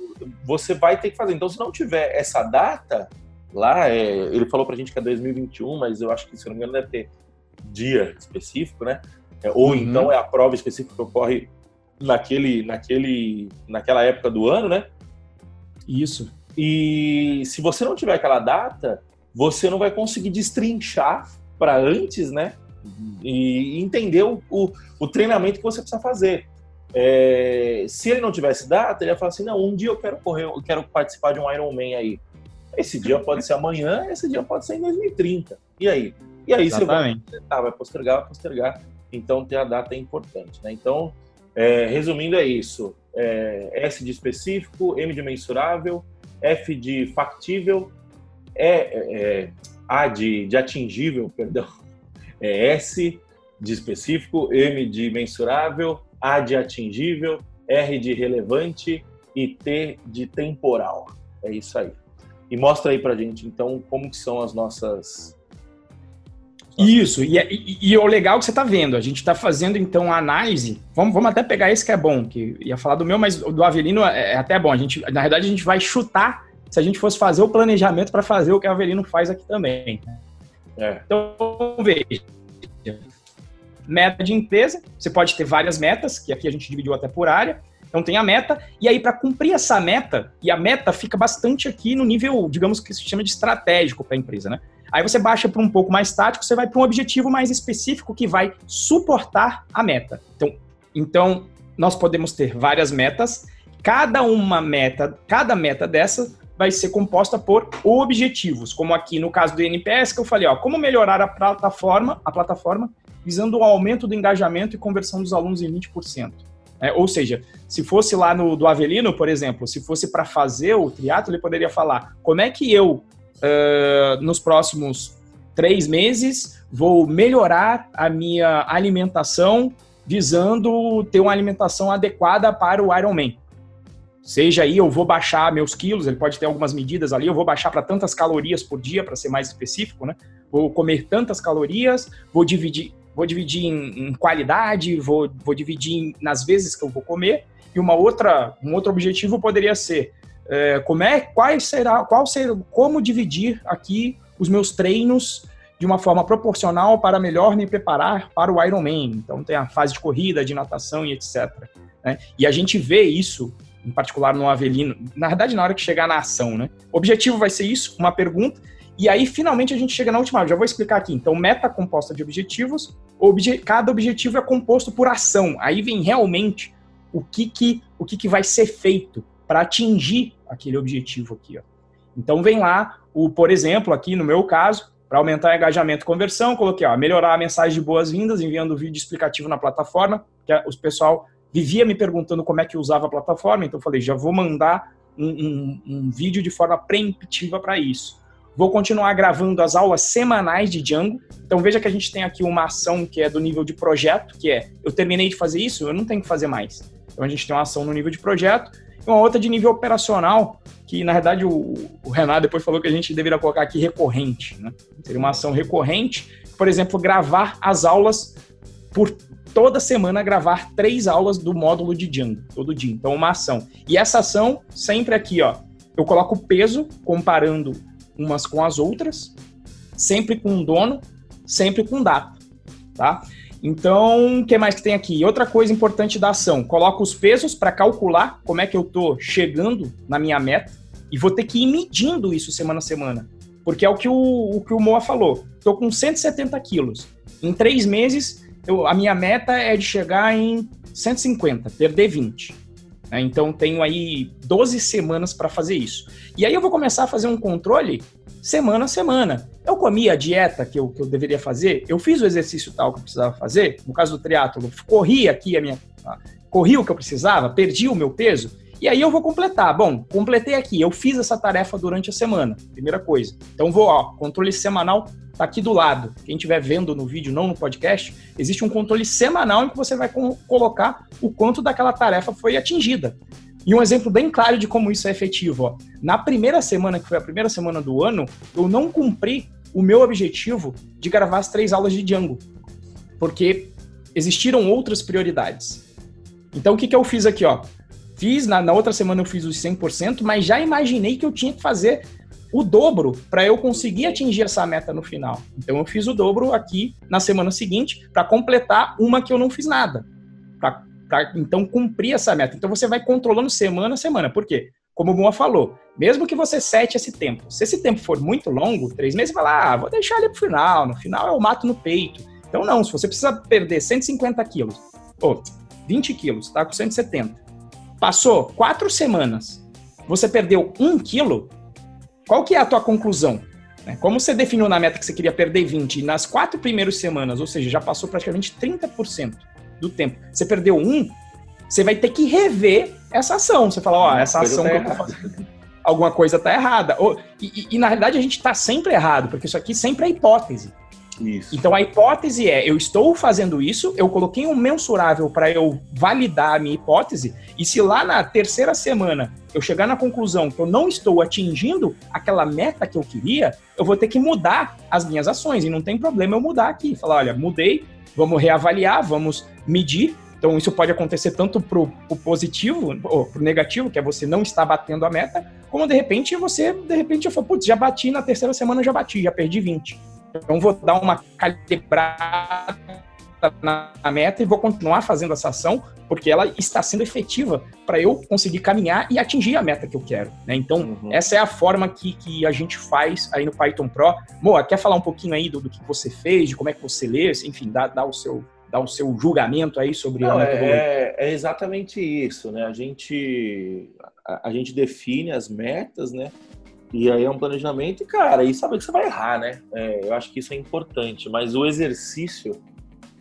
você vai ter que fazer. Então, se não tiver essa data lá, é, ele falou pra gente que é 2021, mas eu acho que, se não me engano, deve ter dia específico, né? É, ou uhum. então é a prova específica que ocorre naquele, naquele, naquela época do ano, né? Isso. E se você não tiver aquela data, você não vai conseguir destrinchar para antes, né? E entender o, o, o, treinamento que você precisa fazer. É, se ele não tivesse data, ele ia falar assim: não, um dia eu quero correr, eu quero participar de um Ironman aí. Esse dia pode ser amanhã, esse dia pode ser em 2030. E aí? E aí Exatamente. você vai, tá, vai postergar, vai postergar. Então ter a data é importante, né? Então, é, resumindo é isso: é, S de específico, M de mensurável, F de factível, é, é, é A de, de atingível, perdão, é S de específico, M de mensurável, A de atingível, R de relevante e T de temporal. É isso aí. E mostra aí pra gente, então, como que são as nossas... Isso, e, e, e o legal que você está vendo, a gente está fazendo então a análise, vamos, vamos até pegar esse que é bom, que ia falar do meu, mas do Avelino é, é até bom, a gente, na verdade a gente vai chutar se a gente fosse fazer o planejamento para fazer o que a Avelino faz aqui também. É. Então, veja. Meta de empresa, você pode ter várias metas, que aqui a gente dividiu até por área. Então tem a meta, e aí para cumprir essa meta, e a meta fica bastante aqui no nível, digamos que se chama de estratégico para a empresa, né? Aí você baixa para um pouco mais tático, você vai para um objetivo mais específico que vai suportar a meta. Então, então nós podemos ter várias metas, cada uma meta, cada meta dessa vai ser composta por objetivos, como aqui no caso do NPS que eu falei, ó, como melhorar a plataforma, a plataforma visando o aumento do engajamento e conversão dos alunos em 20%. É, ou seja, se fosse lá no do Avelino, por exemplo, se fosse para fazer o triatlo, ele poderia falar como é que eu, uh, nos próximos três meses, vou melhorar a minha alimentação visando ter uma alimentação adequada para o Ironman. Seja aí, eu vou baixar meus quilos, ele pode ter algumas medidas ali, eu vou baixar para tantas calorias por dia, para ser mais específico, né? Vou comer tantas calorias, vou dividir, vou dividir em, em qualidade, vou, vou dividir em, nas vezes que eu vou comer, E uma outra, um outro objetivo poderia ser é, como é, quais será, qual será, como dividir aqui os meus treinos de uma forma proporcional para melhor me preparar para o Ironman. Então tem a fase de corrida, de natação e etc. Né? E a gente vê isso, em particular no Avelino, na verdade na hora que chegar na ação, né? O objetivo vai ser isso, uma pergunta, e aí finalmente a gente chega na última. Já vou explicar aqui. Então meta composta de objetivos, obje, cada objetivo é composto por ação. Aí vem realmente o que que o que, que vai ser feito para atingir aquele objetivo aqui. Ó. Então vem lá, o, por exemplo, aqui no meu caso, para aumentar engajamento e conversão, coloquei ó, melhorar a mensagem de boas-vindas, enviando vídeo explicativo na plataforma, que o pessoal vivia me perguntando como é que usava a plataforma, então falei, já vou mandar um, um, um vídeo de forma preemptiva para isso. Vou continuar gravando as aulas semanais de Django. Então veja que a gente tem aqui uma ação que é do nível de projeto, que é eu terminei de fazer isso, eu não tenho que fazer mais. Então a gente tem uma ação no nível de projeto e uma outra de nível operacional, que na verdade o, o Renato depois falou que a gente deveria colocar aqui recorrente. Né? Seria uma ação recorrente, por exemplo, gravar as aulas por toda semana gravar três aulas do módulo de Django, todo dia. Então, uma ação. E essa ação, sempre aqui, ó, eu coloco peso comparando umas com as outras, sempre com dono, sempre com data, tá? Então, o que mais que tem aqui? Outra coisa importante da ação, coloco os pesos para calcular como é que eu tô chegando na minha meta e vou ter que ir medindo isso semana a semana, porque é o que o, o que o Moa falou. Tô com 170 quilos. Em três meses, eu, a minha meta é de chegar em 150, perder 20. Né? Então, tenho aí 12 semanas para fazer isso. E aí eu vou começar a fazer um controle semana a semana. Eu comi a dieta que eu, que eu deveria fazer, eu fiz o exercício tal que eu precisava fazer, no caso do triatlo, corri aqui a minha. Corri o que eu precisava, perdi o meu peso, e aí eu vou completar. Bom, completei aqui, eu fiz essa tarefa durante a semana, primeira coisa. Então vou, ó, controle semanal tá aqui do lado. Quem estiver vendo no vídeo, não no podcast, existe um controle semanal em que você vai colocar o quanto daquela tarefa foi atingida. E um exemplo bem claro de como isso é efetivo. Ó. Na primeira semana, que foi a primeira semana do ano, eu não cumpri o meu objetivo de gravar as três aulas de Django, porque existiram outras prioridades. Então, o que, que eu fiz aqui? Ó? Fiz, na, na outra semana eu fiz os 100%, mas já imaginei que eu tinha que fazer o dobro para eu conseguir atingir essa meta no final. Então, eu fiz o dobro aqui na semana seguinte para completar uma que eu não fiz nada. Para então cumprir essa meta. Então você vai controlando semana a semana. Por quê? Como o Moa falou, mesmo que você sete esse tempo, se esse tempo for muito longo, três meses, vai lá, ah, vou deixar ali pro final, no final eu mato no peito. Então não, se você precisa perder 150 quilos, ou 20 quilos, tá com 170, passou quatro semanas, você perdeu um quilo, qual que é a tua conclusão? Né? Como você definiu na meta que você queria perder 20 nas quatro primeiras semanas, ou seja, já passou praticamente 30%, do tempo. Você perdeu um, você vai ter que rever essa ação. Você fala, ó, oh, essa ação tá que eu tô fazendo, alguma coisa tá errada. Ou, e, e, na realidade a gente tá sempre errado, porque isso aqui sempre é hipótese. Isso. Então a hipótese é: eu estou fazendo isso, eu coloquei um mensurável para eu validar a minha hipótese, e se lá na terceira semana eu chegar na conclusão que eu não estou atingindo aquela meta que eu queria, eu vou ter que mudar as minhas ações. E não tem problema eu mudar aqui. Falar, olha, mudei, vamos reavaliar, vamos medir. Então, isso pode acontecer tanto para o positivo ou para o negativo, que é você não estar batendo a meta, como de repente você, de repente, eu falo, putz, já bati na terceira semana, já bati, já perdi 20. Então, vou dar uma calibrada na meta e vou continuar fazendo essa ação, porque ela está sendo efetiva para eu conseguir caminhar e atingir a meta que eu quero. Né? Então, uhum. essa é a forma que, que a gente faz aí no Python Pro. Moa, quer falar um pouquinho aí do, do que você fez, de como é que você lê, enfim, dá, dá o seu dar o seu julgamento aí sobre Não, a metodologia. É, é, exatamente isso, né? A gente, a, a, gente define as metas, né? E aí é um planejamento e, cara, e sabe que você vai errar, né? É, eu acho que isso é importante, mas o exercício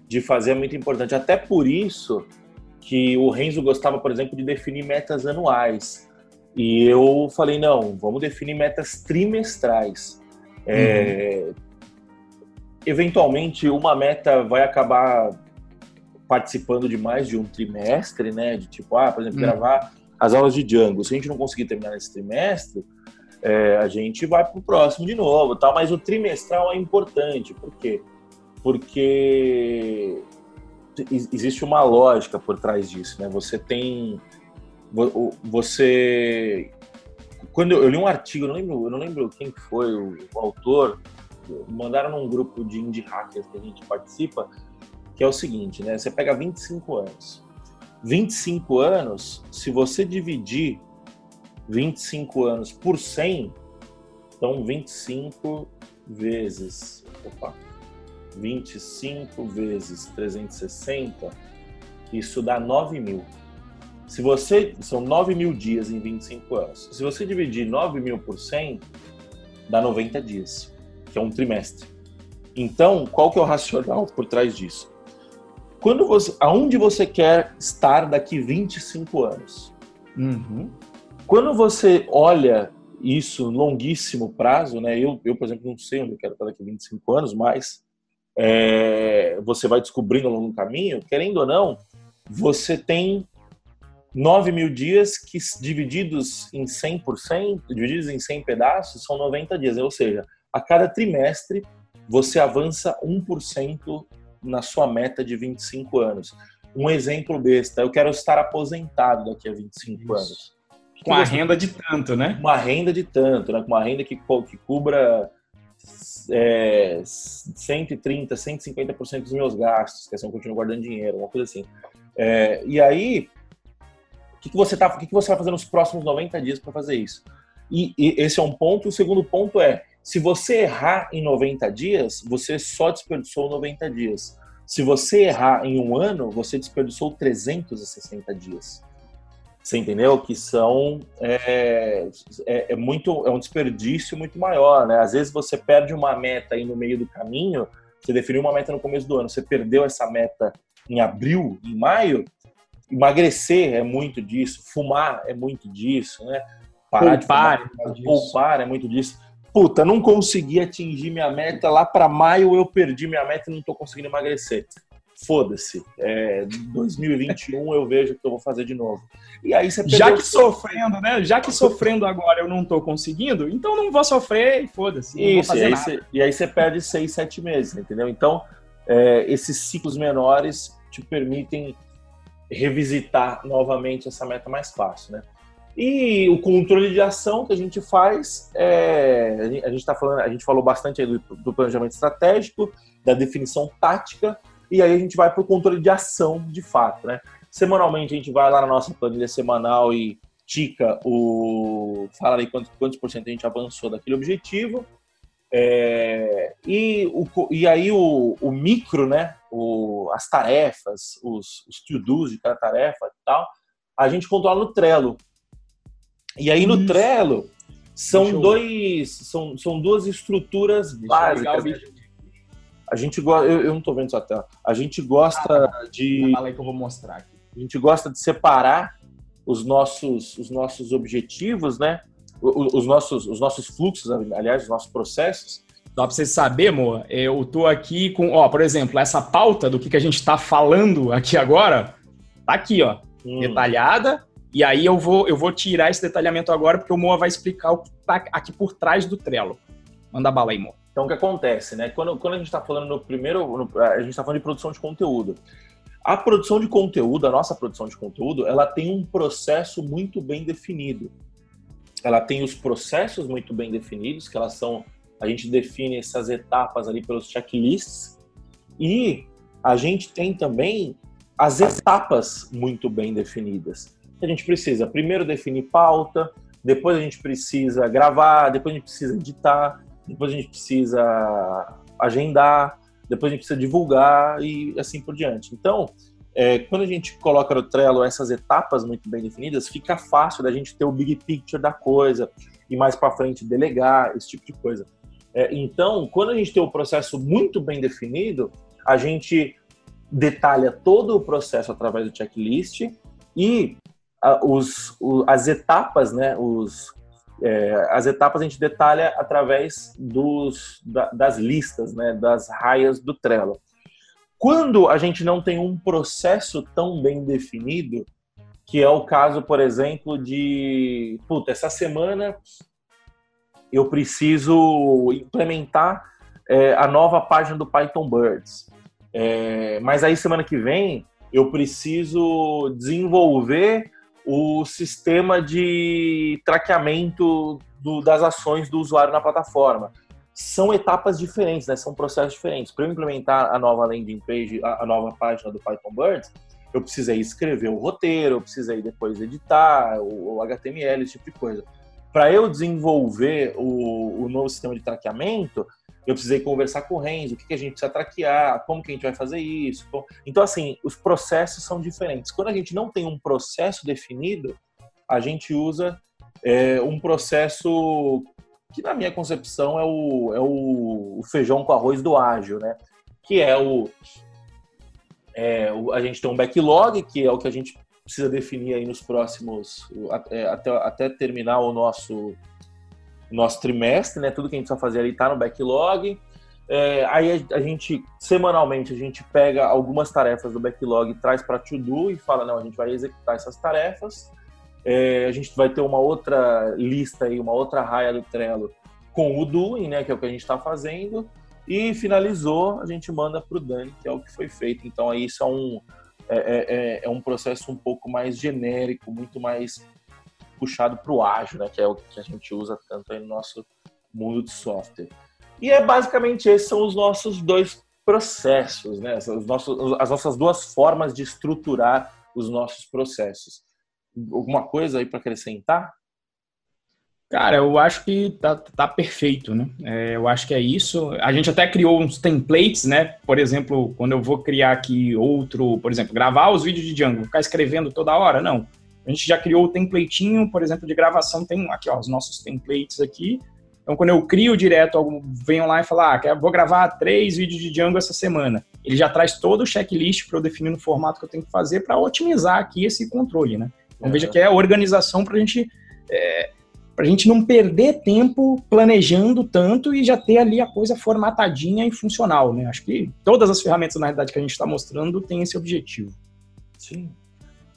de fazer é muito importante. Até por isso que o Renzo gostava, por exemplo, de definir metas anuais. E eu falei, não, vamos definir metas trimestrais. É, uhum. É, eventualmente, uma meta vai acabar participando de mais de um trimestre, né? De tipo, ah, por exemplo, uhum. gravar as aulas de Django. Se a gente não conseguir terminar nesse trimestre, é, a gente vai para o próximo de novo, tal. Mas o trimestral é importante, por quê? porque existe uma lógica por trás disso, né? Você tem você quando eu, li um artigo, eu não lembro, não lembro quem foi o, o autor, mandaram num grupo de indie hackers que a gente participa, que é o seguinte, né? Você pega 25 anos. 25 anos, se você dividir 25 anos por 100, então 25 vezes, opa, 25 vezes 360, isso dá 9 mil. Se você. São 9 mil dias em 25 anos. Se você dividir 9 mil por 100, dá 90 dias, que é um trimestre. Então, qual que é o racional por trás disso? Quando você, aonde você quer estar daqui 25 anos? Uhum. Quando você olha isso longuíssimo prazo, né? Eu, eu, por exemplo, não sei onde eu quero estar daqui 25 anos, mas é, você vai descobrindo ao longo do caminho, querendo ou não, você tem 9 mil dias que divididos em 100%, divididos em 100 pedaços, são 90 dias. Ou seja, a cada trimestre você avança 1% na sua meta de 25 anos. Um exemplo besta, eu quero estar aposentado daqui a 25 Isso. anos. Com a renda de tanto, né? Uma renda de tanto, né? Com uma renda que, que cubra é, 130, 150% dos meus gastos, que assim eu continuo guardando dinheiro, uma coisa assim. É, e aí, que, que você tá, o que, que você vai fazer nos próximos 90 dias para fazer isso? E, e, esse é um ponto. O segundo ponto é, se você errar em 90 dias, você só desperdiçou 90 dias. Se você errar em um ano, você desperdiçou 360 dias. Você entendeu? Que são é, é, é, muito é um desperdício muito maior, né? Às vezes você perde uma meta aí no meio do caminho. Você definiu uma meta no começo do ano, você perdeu essa meta em abril, em maio, emagrecer é muito disso, fumar é muito disso, né? Parar poupar, de fumar, é poupar é muito disso. Puta, não consegui atingir minha meta lá para maio, eu perdi minha meta e não tô conseguindo emagrecer. Foda-se. É, 2021 eu vejo o que eu vou fazer de novo. E aí você Já que sofrendo, né? Já que sofrendo agora eu não tô conseguindo, então não vou sofrer e foda-se. Isso, e aí, você, e aí, você, perde seis, sete meses, entendeu? Então, é, esses ciclos menores te permitem revisitar novamente essa meta mais fácil, né? E o controle de ação que a gente faz, é, a gente está falando, a gente falou bastante do, do, planejamento estratégico, da definição tática, e aí a gente vai para o controle de ação de fato, né? Semanalmente a gente vai lá na nossa planilha semanal e tica o, fala aí quantos, quantos por cento a gente avançou daquele objetivo, é, e, o, e aí o, o micro, né, o, as tarefas, os, os to-dos de cada tarefa e tal, a gente controla no Trello. E aí no Isso. Trello são dois, são, são duas estruturas Deixa básicas. A gente gosta, eu, eu, não estou vendo sua tela. A gente gosta ah, de. Fala aí que eu vou mostrar aqui. A gente gosta de separar os nossos, os nossos objetivos, né? os nossos, os nossos fluxos, aliás, os nossos processos. Só para você saber, amor, eu tô aqui com, ó, por exemplo, essa pauta do que, que a gente está falando aqui agora, tá aqui, ó, hum. detalhada. E aí eu vou, eu vou tirar esse detalhamento agora, porque o Moa vai explicar o que tá aqui por trás do Trello. Manda bala aí, Moa. Então, o que acontece, né? Quando, quando a gente está falando no primeiro, no, a gente está falando de produção de conteúdo. A produção de conteúdo, a nossa produção de conteúdo, ela tem um processo muito bem definido ela tem os processos muito bem definidos, que elas são, a gente define essas etapas ali pelos checklists, e a gente tem também as etapas muito bem definidas. A gente precisa primeiro definir pauta, depois a gente precisa gravar, depois a gente precisa editar, depois a gente precisa agendar, depois a gente precisa divulgar e assim por diante. Então, é, quando a gente coloca no Trello essas etapas muito bem definidas, fica fácil da gente ter o big picture da coisa e mais para frente delegar, esse tipo de coisa. É, então, quando a gente tem o processo muito bem definido, a gente detalha todo o processo através do checklist e a, os, o, as etapas, né, os, é, as etapas a gente detalha através dos, da, das listas, né, das raias do Trello. Quando a gente não tem um processo tão bem definido, que é o caso, por exemplo, de, puta, essa semana eu preciso implementar é, a nova página do Python Birds. É, mas aí semana que vem eu preciso desenvolver o sistema de traqueamento do, das ações do usuário na plataforma. São etapas diferentes, né? são processos diferentes. Para eu implementar a nova landing page, a, a nova página do Python Birds, eu precisei escrever o roteiro, eu precisei depois editar o, o HTML, esse tipo de coisa. Para eu desenvolver o, o, novo sistema de traqueamento, eu precisei conversar com o Renzo, o que, que a gente precisa traquear, como que a gente vai fazer isso. Então, assim, os processos são diferentes. Quando a gente não tem um processo definido, a gente usa é, um processo que, na minha concepção, é o, é o feijão com arroz do ágil, né? Que é o, é, a gente tem um backlog, que é o que a gente precisa definir aí nos próximos, até, até terminar o nosso, nosso trimestre, né? Tudo que a gente precisa fazer ali está no backlog. É, aí a, a, gente, semanalmente, a gente pega algumas tarefas do backlog, traz para to-do e fala, não, a gente vai executar essas tarefas. É, a gente vai ter uma outra lista aí, uma outra raia do Trello com o doing, né, que é o que a gente está fazendo. E finalizou, a gente manda para o Dani, que é o que foi feito. Então, aí isso é um, é, é, é, é um processo um pouco mais genérico, muito mais puxado para o ágil, né? Que é o que a gente usa tanto no nosso mundo de software. E é basicamente esses são os nossos dois processos, né? Os nossos, as nossas duas formas de estruturar os nossos processos. Alguma coisa aí para acrescentar? Cara, eu acho que tá, tá perfeito, né? É, eu acho que é isso. A gente até criou uns templates, né? Por exemplo, quando eu vou criar aqui outro, por exemplo, gravar os vídeos de Django, ficar escrevendo toda hora, não. A gente já criou o templatinho, por exemplo, de gravação, tem aqui, ó, os nossos templates aqui. Então, quando eu crio direto, venho lá e falar, ah, vou gravar três vídeos de Django essa semana. Ele já traz todo o checklist para eu definir no formato que eu tenho que fazer para otimizar aqui esse controle, né? Então, é. veja que é a organização para a gente é, para a gente não perder tempo planejando tanto e já ter ali a coisa formatadinha e funcional, né? Acho que todas as ferramentas, na realidade, que a gente está mostrando têm esse objetivo. Sim.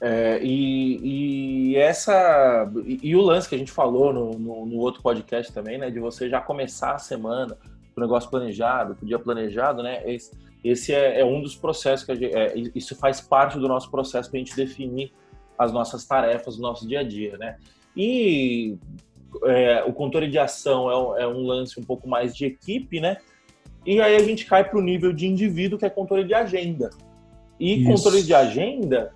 É, e, e, essa e, e, o lance que a gente falou no, no, no, outro podcast também, né, de você já começar a semana com o negócio planejado, com o dia planejado, né? Esse, esse é, é, um dos processos que gente, é, isso faz parte do nosso processo para a gente definir as nossas tarefas, o nosso dia a dia, né? E é, o controle de ação é um, é um, lance um pouco mais de equipe, né? E aí a gente cai para o nível de indivíduo, que é controle de agenda. E Isso. controle de agenda,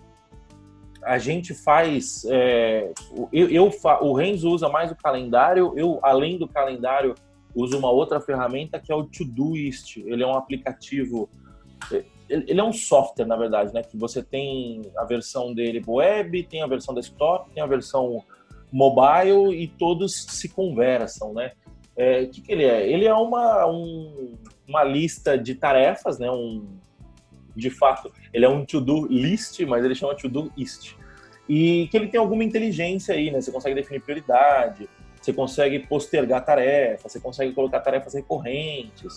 a gente faz. É, eu, eu, o Renzo usa mais o calendário, eu, além do calendário, uso uma outra ferramenta que é o Todoist. Ele é um aplicativo. Ele é um software, na verdade, né? Que você tem a versão dele web, tem a versão desktop, tem a versão mobile e todos se conversam, né? É, o que, que ele é? Ele é uma, um, uma lista de tarefas, né? Um, de fato, ele é um to-do list, mas ele chama to-do list. E que ele tem alguma inteligência aí, né? Você consegue definir prioridade, você consegue postergar tarefas, você consegue colocar tarefas recorrentes,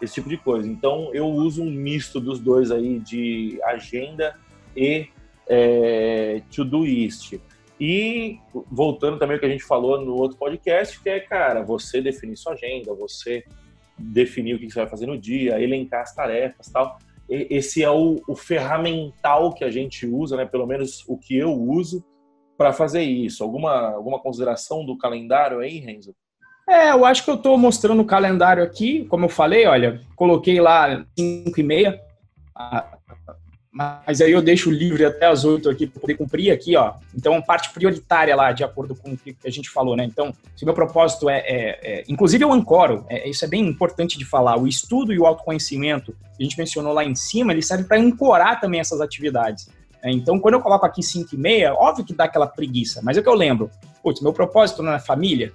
esse tipo de coisa. Então, eu uso um misto dos dois aí de agenda e é, to-do list. E voltando também ao que a gente falou no outro podcast, que é, cara, você definir sua agenda, você definir o que você vai fazer no dia, elencar as tarefas tal. Esse é o, o ferramental que a gente usa, né? Pelo menos o que eu uso para fazer isso. Alguma, alguma consideração do calendário aí, Renzo? É, eu acho que eu estou mostrando o calendário aqui, como eu falei, olha, coloquei lá 5 e meia, mas aí eu deixo livre até as 8 aqui para poder cumprir aqui, ó. Então, parte prioritária lá, de acordo com o que a gente falou, né? Então, se o meu propósito é, é, é inclusive eu ancoro, é, isso é bem importante de falar, o estudo e o autoconhecimento, que a gente mencionou lá em cima, ele serve para ancorar também essas atividades. É, então, quando eu coloco aqui 5 e meia, óbvio que dá aquela preguiça, mas é o que eu lembro. Putz, meu propósito na família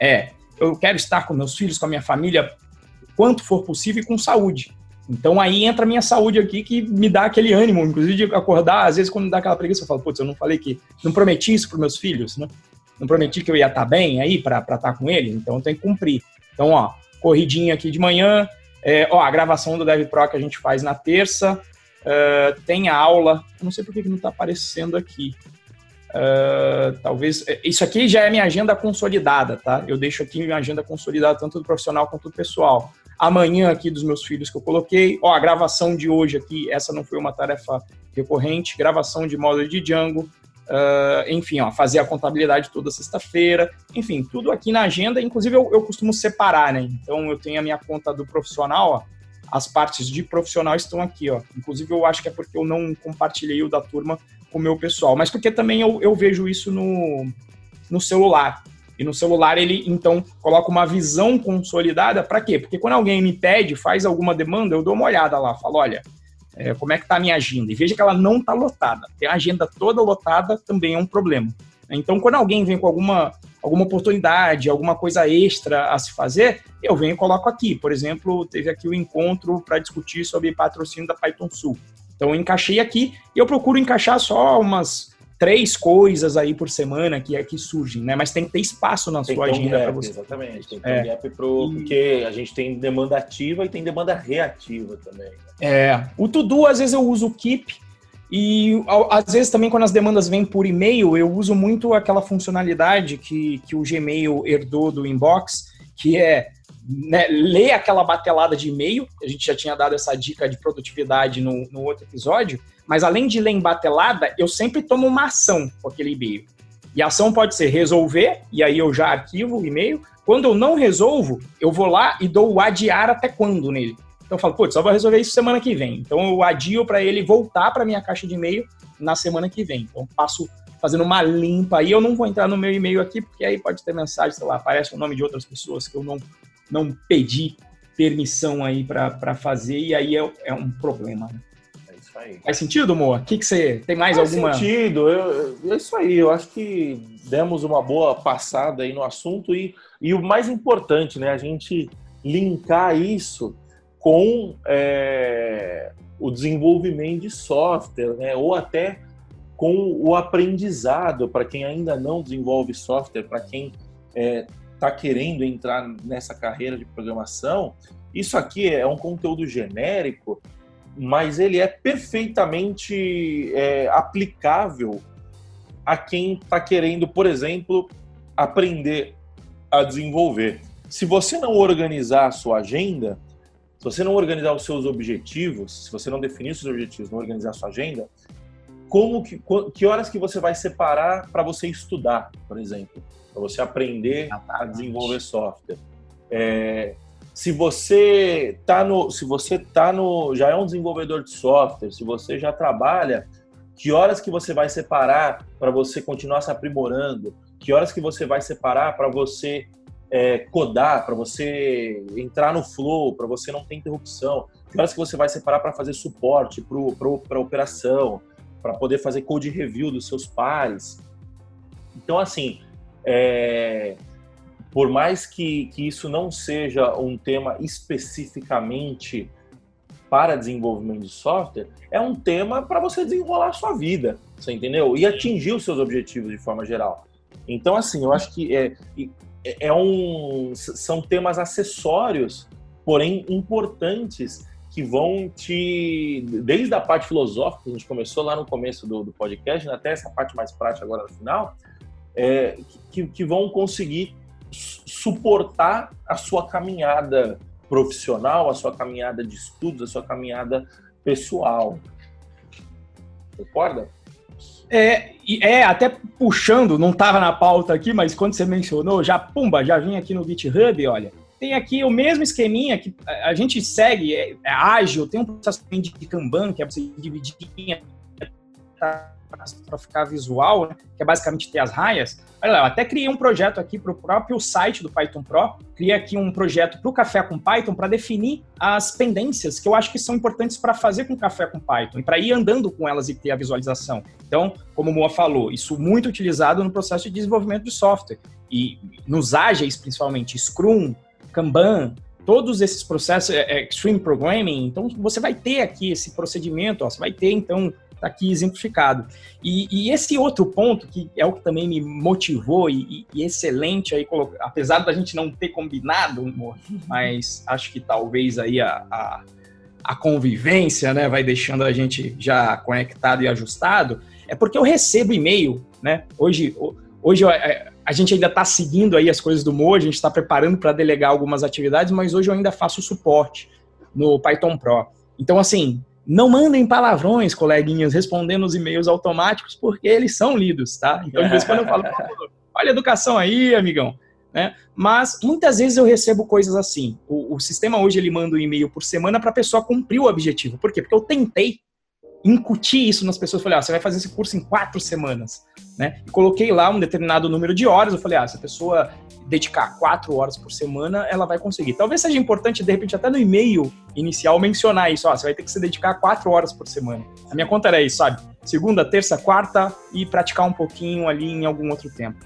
é, eu quero estar com meus filhos, com a minha família, quanto for possível e com saúde. Então aí entra a minha saúde aqui que me dá aquele ânimo, inclusive de acordar, às vezes quando dá aquela preguiça, eu falo, putz, eu não falei que, não prometi isso para meus filhos, né? Não prometi que eu ia estar tá bem aí para estar tá com eles, então eu tenho que cumprir. Então, ó, corridinha aqui de manhã, é, ó, a gravação do Dev Pro que a gente faz na terça, uh, tem a aula, não sei por que não está aparecendo aqui. Uh, talvez, é, isso aqui já é minha agenda consolidada, tá? Eu deixo aqui minha agenda consolidada tanto do profissional quanto do pessoal amanhã aqui dos meus filhos que eu coloquei. Ó, a gravação de hoje aqui, essa não foi uma tarefa recorrente, gravação de módulo de Django, Uh, enfim, ó, fazer a contabilidade toda sexta-feira, enfim, tudo aqui na agenda. Inclusive, eu, eu, costumo separar, né? Então, eu tenho a minha conta do profissional, ó, as partes de profissional estão aqui, ó. Inclusive, eu acho que é porque eu não compartilhei o da turma com o meu pessoal, mas porque também eu, eu vejo isso no, no celular. E no celular ele então coloca uma visão consolidada para quê? Porque quando alguém me pede, faz alguma demanda, eu dou uma olhada lá, falo, olha, é, como é que está a minha agenda? E veja que ela não está lotada. Ter a agenda toda lotada também é um problema. Então, quando alguém vem com alguma, alguma oportunidade, alguma coisa extra a se fazer, eu venho e coloco aqui. Por exemplo, teve aqui o encontro para discutir sobre patrocínio da Python Sul. Então, eu encaixei aqui e eu procuro encaixar só umas três coisas aí por semana que, que surgem, né? Mas tem que ter espaço na tem sua agenda um para você. Exatamente, tem que ter é. um gap pro, e... porque a gente tem demanda ativa e tem demanda reativa também. Né? É, o To-Do às vezes eu uso o Keep e às vezes também quando as demandas vêm por e-mail, eu uso muito aquela funcionalidade que, que o Gmail herdou do Inbox, que é né, ler aquela batelada de e-mail, a gente já tinha dado essa dica de produtividade no, no outro episódio, mas além de ler em batelada, eu sempre tomo uma ação com aquele e-mail. E a ação pode ser resolver, e aí eu já arquivo o e-mail. Quando eu não resolvo, eu vou lá e dou o adiar até quando nele. Então eu falo, putz, só vou resolver isso semana que vem. Então eu adio para ele voltar para minha caixa de e-mail na semana que vem. Então passo fazendo uma limpa aí. Eu não vou entrar no meu e-mail aqui, porque aí pode ter mensagem, sei lá, aparece o nome de outras pessoas que eu não, não pedi permissão aí para fazer, e aí é, é um problema. Né? Aí. Faz sentido, Moa? O que, que você tem mais Faz alguma? Faz sentido. Eu, é isso aí. Eu acho que demos uma boa passada aí no assunto e, e o mais importante, né? A gente linkar isso com é, o desenvolvimento de software, né? Ou até com o aprendizado para quem ainda não desenvolve software, para quem está é, tá querendo entrar nessa carreira de programação. Isso aqui é um conteúdo genérico mas ele é perfeitamente é, aplicável a quem está querendo, por exemplo, aprender a desenvolver. Se você não organizar a sua agenda, se você não organizar os seus objetivos, se você não definir os seus objetivos, não organizar a sua agenda, como que, que horas que você vai separar para você estudar, por exemplo, para você aprender a desenvolver software? É, se você tá no, se você tá no, já é um desenvolvedor de software, se você já trabalha, que horas que você vai separar para você continuar se aprimorando? Que horas que você vai separar para você é, codar, para você entrar no flow, para você não ter interrupção? Que horas que você vai separar para fazer suporte para operação, para poder fazer code review dos seus pares? Então, assim, é, por mais que, que isso não seja um tema especificamente para desenvolvimento de software, é um tema para você desenrolar a sua vida, você entendeu? E atingir os seus objetivos de forma geral. Então, assim, eu acho que é, é, é um, são temas acessórios, porém importantes, que vão te. Desde a parte filosófica, que a gente começou lá no começo do, do podcast, até essa parte mais prática agora no final, é, que, que vão conseguir suportar a sua caminhada profissional, a sua caminhada de estudos, a sua caminhada pessoal. Concorda? É, é, até puxando, não estava na pauta aqui, mas quando você mencionou, já, pumba, já vim aqui no GitHub, olha, tem aqui o mesmo esqueminha que a gente segue, é, é ágil, tem um processo de Kanban, que é você dividir para ficar visual, né, que é basicamente ter as raias. Olha lá, eu até criei um projeto aqui para o próprio site do Python Pro, criei aqui um projeto para o Café com Python para definir as pendências que eu acho que são importantes para fazer com Café com Python e para ir andando com elas e ter a visualização. Então, como o Moa falou, isso muito utilizado no processo de desenvolvimento de software e nos ágeis, principalmente Scrum, Kanban, todos esses processos, é, é, Extreme Programming, então você vai ter aqui esse procedimento, ó, você vai ter então aqui exemplificado. E, e, esse outro ponto, que é o que também me motivou e, e excelente, aí, apesar da gente não ter combinado, mas acho que talvez aí a, a, a convivência né, vai deixando a gente já conectado e ajustado, é porque eu recebo e-mail, né? Hoje, hoje a, a gente ainda está seguindo aí as coisas do Mo, a gente está preparando para delegar algumas atividades, mas hoje eu ainda faço suporte no Python Pro. Então, assim, não mandem palavrões, coleguinhas, respondendo os e-mails automáticos, porque eles são lidos, tá? Então, de vez em quando eu falo, olha a educação aí, amigão. Né? Mas muitas vezes eu recebo coisas assim. O, o sistema hoje ele manda um e-mail por semana para a pessoa cumprir o objetivo. Por quê? Porque eu tentei incutir isso nas pessoas. Falei, ah, você vai fazer esse curso em quatro semanas, né? E coloquei lá um determinado número de horas. Eu falei, ah, se a pessoa dedicar quatro horas por semana, ela vai conseguir. Talvez seja importante, de repente, até no e-mail inicial mencionar isso. Ó, você vai ter que se dedicar quatro horas por semana. A minha conta era isso, sabe? Segunda, terça, quarta e praticar um pouquinho ali em algum outro tempo.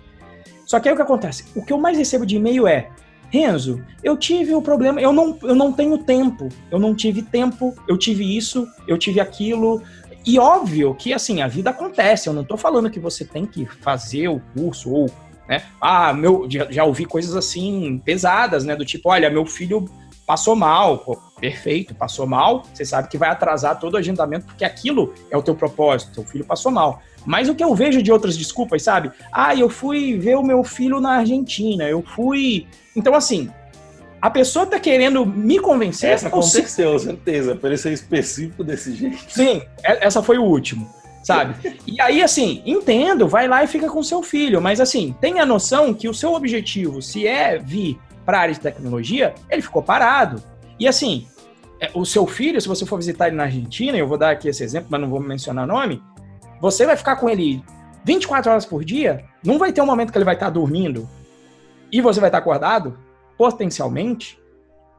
Só que aí o que acontece? O que eu mais recebo de e-mail é Renzo, eu tive o um problema, eu não, eu não tenho tempo, eu não tive tempo, eu tive isso, eu tive aquilo. E óbvio que, assim, a vida acontece, eu não tô falando que você tem que fazer o curso ou, né, ah, meu, já, já ouvi coisas assim pesadas, né, do tipo, olha, meu filho passou mal, pô, perfeito, passou mal, você sabe que vai atrasar todo o agendamento, porque aquilo é o teu propósito, teu filho passou mal. Mas o que eu vejo de outras desculpas, sabe? Ah, eu fui ver o meu filho na Argentina, eu fui. Então, assim, a pessoa tá querendo me convencer. Essa aconteceu, se... certeza, por ele ser específico desse jeito. Sim, essa foi o último, sabe? e aí, assim, entendo, vai lá e fica com seu filho, mas assim, tenha noção que o seu objetivo, se é vir para a área de tecnologia, ele ficou parado. E assim, é, o seu filho, se você for visitar ele na Argentina, eu vou dar aqui esse exemplo, mas não vou mencionar nome, você vai ficar com ele 24 horas por dia, não vai ter um momento que ele vai estar dormindo e você vai estar acordado, potencialmente,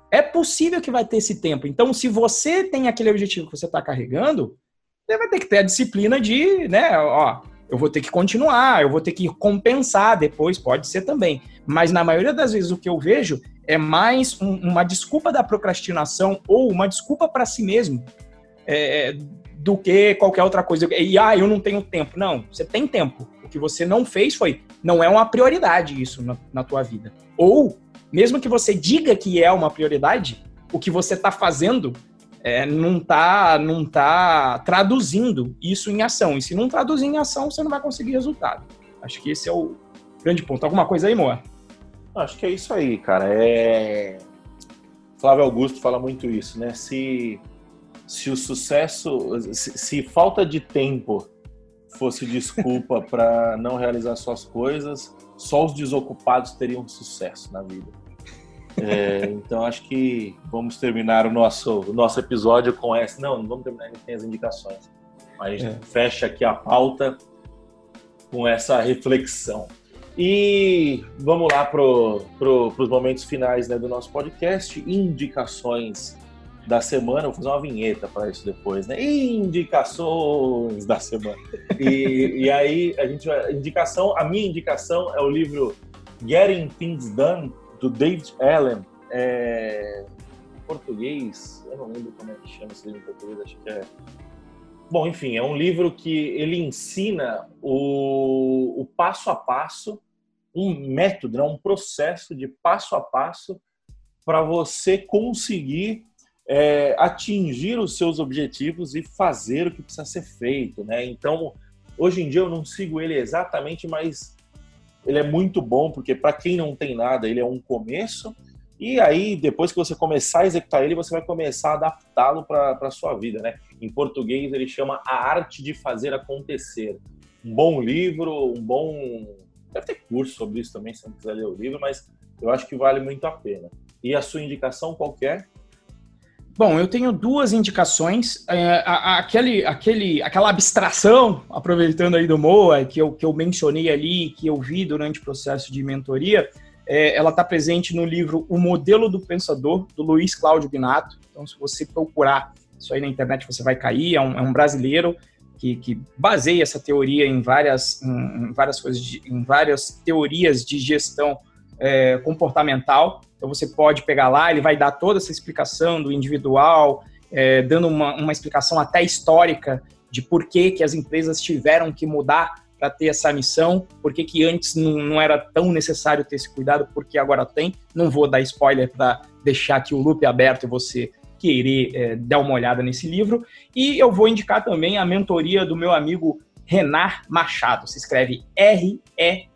é possível que vai ter esse tempo. Então, se você tem aquele objetivo que você está carregando, você vai ter que ter a disciplina de, né, ó, eu vou ter que continuar, eu vou ter que compensar depois, pode ser também. Mas na maioria das vezes o que eu vejo é mais um, uma desculpa da procrastinação ou uma desculpa para si mesmo é, do que qualquer outra coisa. E ah, eu não tenho tempo. Não, você tem tempo. O que você não fez foi, não é uma prioridade isso na, na tua vida. Ou, mesmo que você diga que é uma prioridade, o que você está fazendo é, não tá, não tá traduzindo isso em ação. E se não traduzir em ação, você não vai conseguir resultado. Acho que esse é o grande ponto. Alguma coisa aí, Moa? Acho que é isso aí, cara. É... Flávio Augusto fala muito isso, né? Se, se o sucesso, se, se falta de tempo fosse desculpa para não realizar suas coisas, só os desocupados teriam sucesso na vida. É, então acho que vamos terminar o nosso, o nosso episódio com essa. Não, não vamos terminar, ainda tem as indicações. Mas é. fecha aqui a pauta com essa reflexão. E vamos lá para pro, os momentos finais né, do nosso podcast. Indicações da semana. Vou fazer uma vinheta para isso depois, né? Indicações da semana. E, e aí, a gente vai. Indicação, a minha indicação é o livro Getting Things Done, do David Allen. É, em português, eu não lembro como é que chama esse livro em português, acho que é Bom, enfim, é um livro que ele ensina o, o passo a passo um método, né, um processo de passo a passo para você conseguir é, atingir os seus objetivos e fazer o que precisa ser feito, né? Então, hoje em dia eu não sigo ele exatamente, mas ele é muito bom porque para quem não tem nada, ele é um começo. E aí, depois que você começar a executar ele, você vai começar a adaptá-lo para a sua vida, né? Em português, ele chama A Arte de Fazer Acontecer. Um bom livro, um bom Deve ter curso sobre isso também, se não quiser ler o livro, mas eu acho que vale muito a pena. E a sua indicação qualquer? É? Bom, eu tenho duas indicações. É, aquele, aquele, aquela abstração, aproveitando aí do Moa, que eu, que eu mencionei ali, que eu vi durante o processo de mentoria, é, ela está presente no livro O Modelo do Pensador, do Luiz Cláudio Binato. Então, se você procurar isso aí na internet, você vai cair. É um, é um brasileiro que, que baseia essa teoria em várias, em, várias coisas, de, em várias teorias de gestão é, comportamental. Então você pode pegar lá, ele vai dar toda essa explicação do individual, é, dando uma, uma explicação até histórica de por que, que as empresas tiveram que mudar para ter essa missão, por que, que antes não, não, era tão necessário ter esse cuidado, porque agora tem. Não vou dar spoiler para deixar aqui o loop aberto e você querer é, dar uma olhada nesse livro. E eu vou indicar também a mentoria do meu amigo Renar Machado. Se escreve R-E-N-A-R-D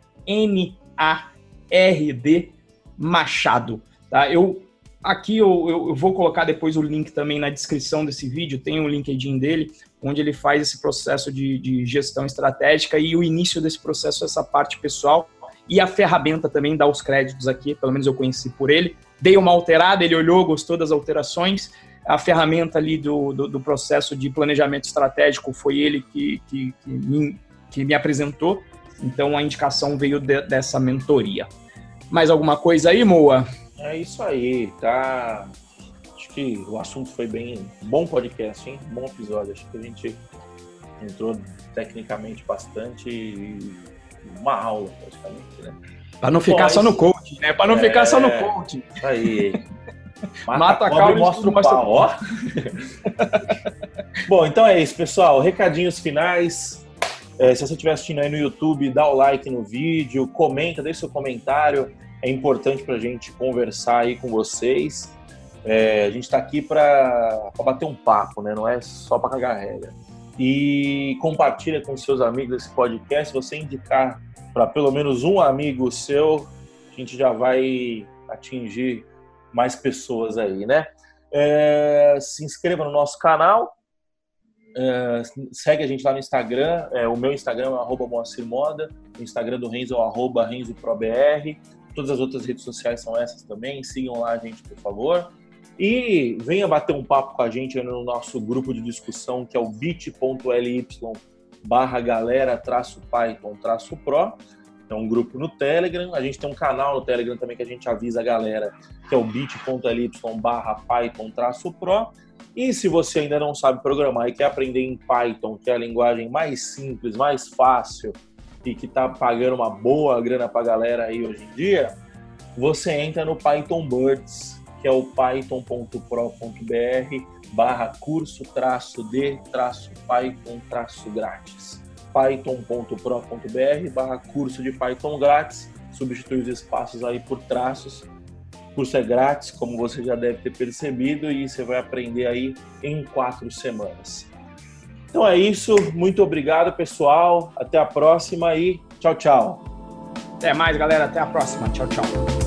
Machado. Tá? Eu aqui eu, eu, vou colocar depois o link também na descrição desse vídeo, tem o LinkedIn dele, onde ele faz esse processo de, de gestão estratégica e o início desse processo, essa parte pessoal. E a ferramenta também dá os créditos aqui, pelo menos eu conheci por ele. Dei uma alterada, ele olhou, gostou das alterações. A ferramenta ali do, do, do processo de planejamento estratégico foi ele que, que, que, me, que me apresentou. Então a indicação veio de, dessa mentoria. Mais alguma coisa aí, Moa? É isso aí, tá? Acho que o assunto foi bem. Bom podcast, hein? Bom episódio. Acho que a gente entrou tecnicamente bastante e uma aula, praticamente, né? Para não ficar Bom, só no coach, né? Para não é... ficar só no coach. Isso aí. Mata, Mata a calma e mostra o pau, ó. Bom, então é isso, pessoal. Recadinhos finais. É, se você estiver assistindo aí no YouTube, dá o like no vídeo, comenta, deixa seu comentário. É importante para a gente conversar aí com vocês. É, a gente está aqui para bater um papo, né? Não é só para cagar regra. E compartilha com seus amigos esse podcast. Se você indicar para pelo menos um amigo seu, a gente já vai atingir mais pessoas aí, né? É, se inscreva no nosso canal, é, segue a gente lá no Instagram. É, o meu Instagram é arroba Moacir Moda, o Instagram do Renzo é arroba RenzoProBR. Todas as outras redes sociais são essas também. Sigam lá a gente, por favor. E venha bater um papo com a gente no nosso grupo de discussão, que é o bit.ly barra galera traço Python traço Pro. É um grupo no Telegram. A gente tem um canal no Telegram também que a gente avisa a galera, que é o bit.ly barra Python traço Pro. E se você ainda não sabe programar e quer aprender em Python, que é a linguagem mais simples, mais fácil e que está pagando uma boa grana para a galera aí hoje em dia, você entra no Python Birds, que é o python.pro.br barra curso traço de traço Python traço grátis. python.pro.br barra curso de Python grátis. Substitui os espaços aí por traços. O curso é grátis, como você já deve ter percebido, e você vai aprender aí em quatro semanas. Então é isso. Muito obrigado, pessoal. Até a próxima e tchau, tchau. Até mais, galera. Até a próxima. Tchau, tchau.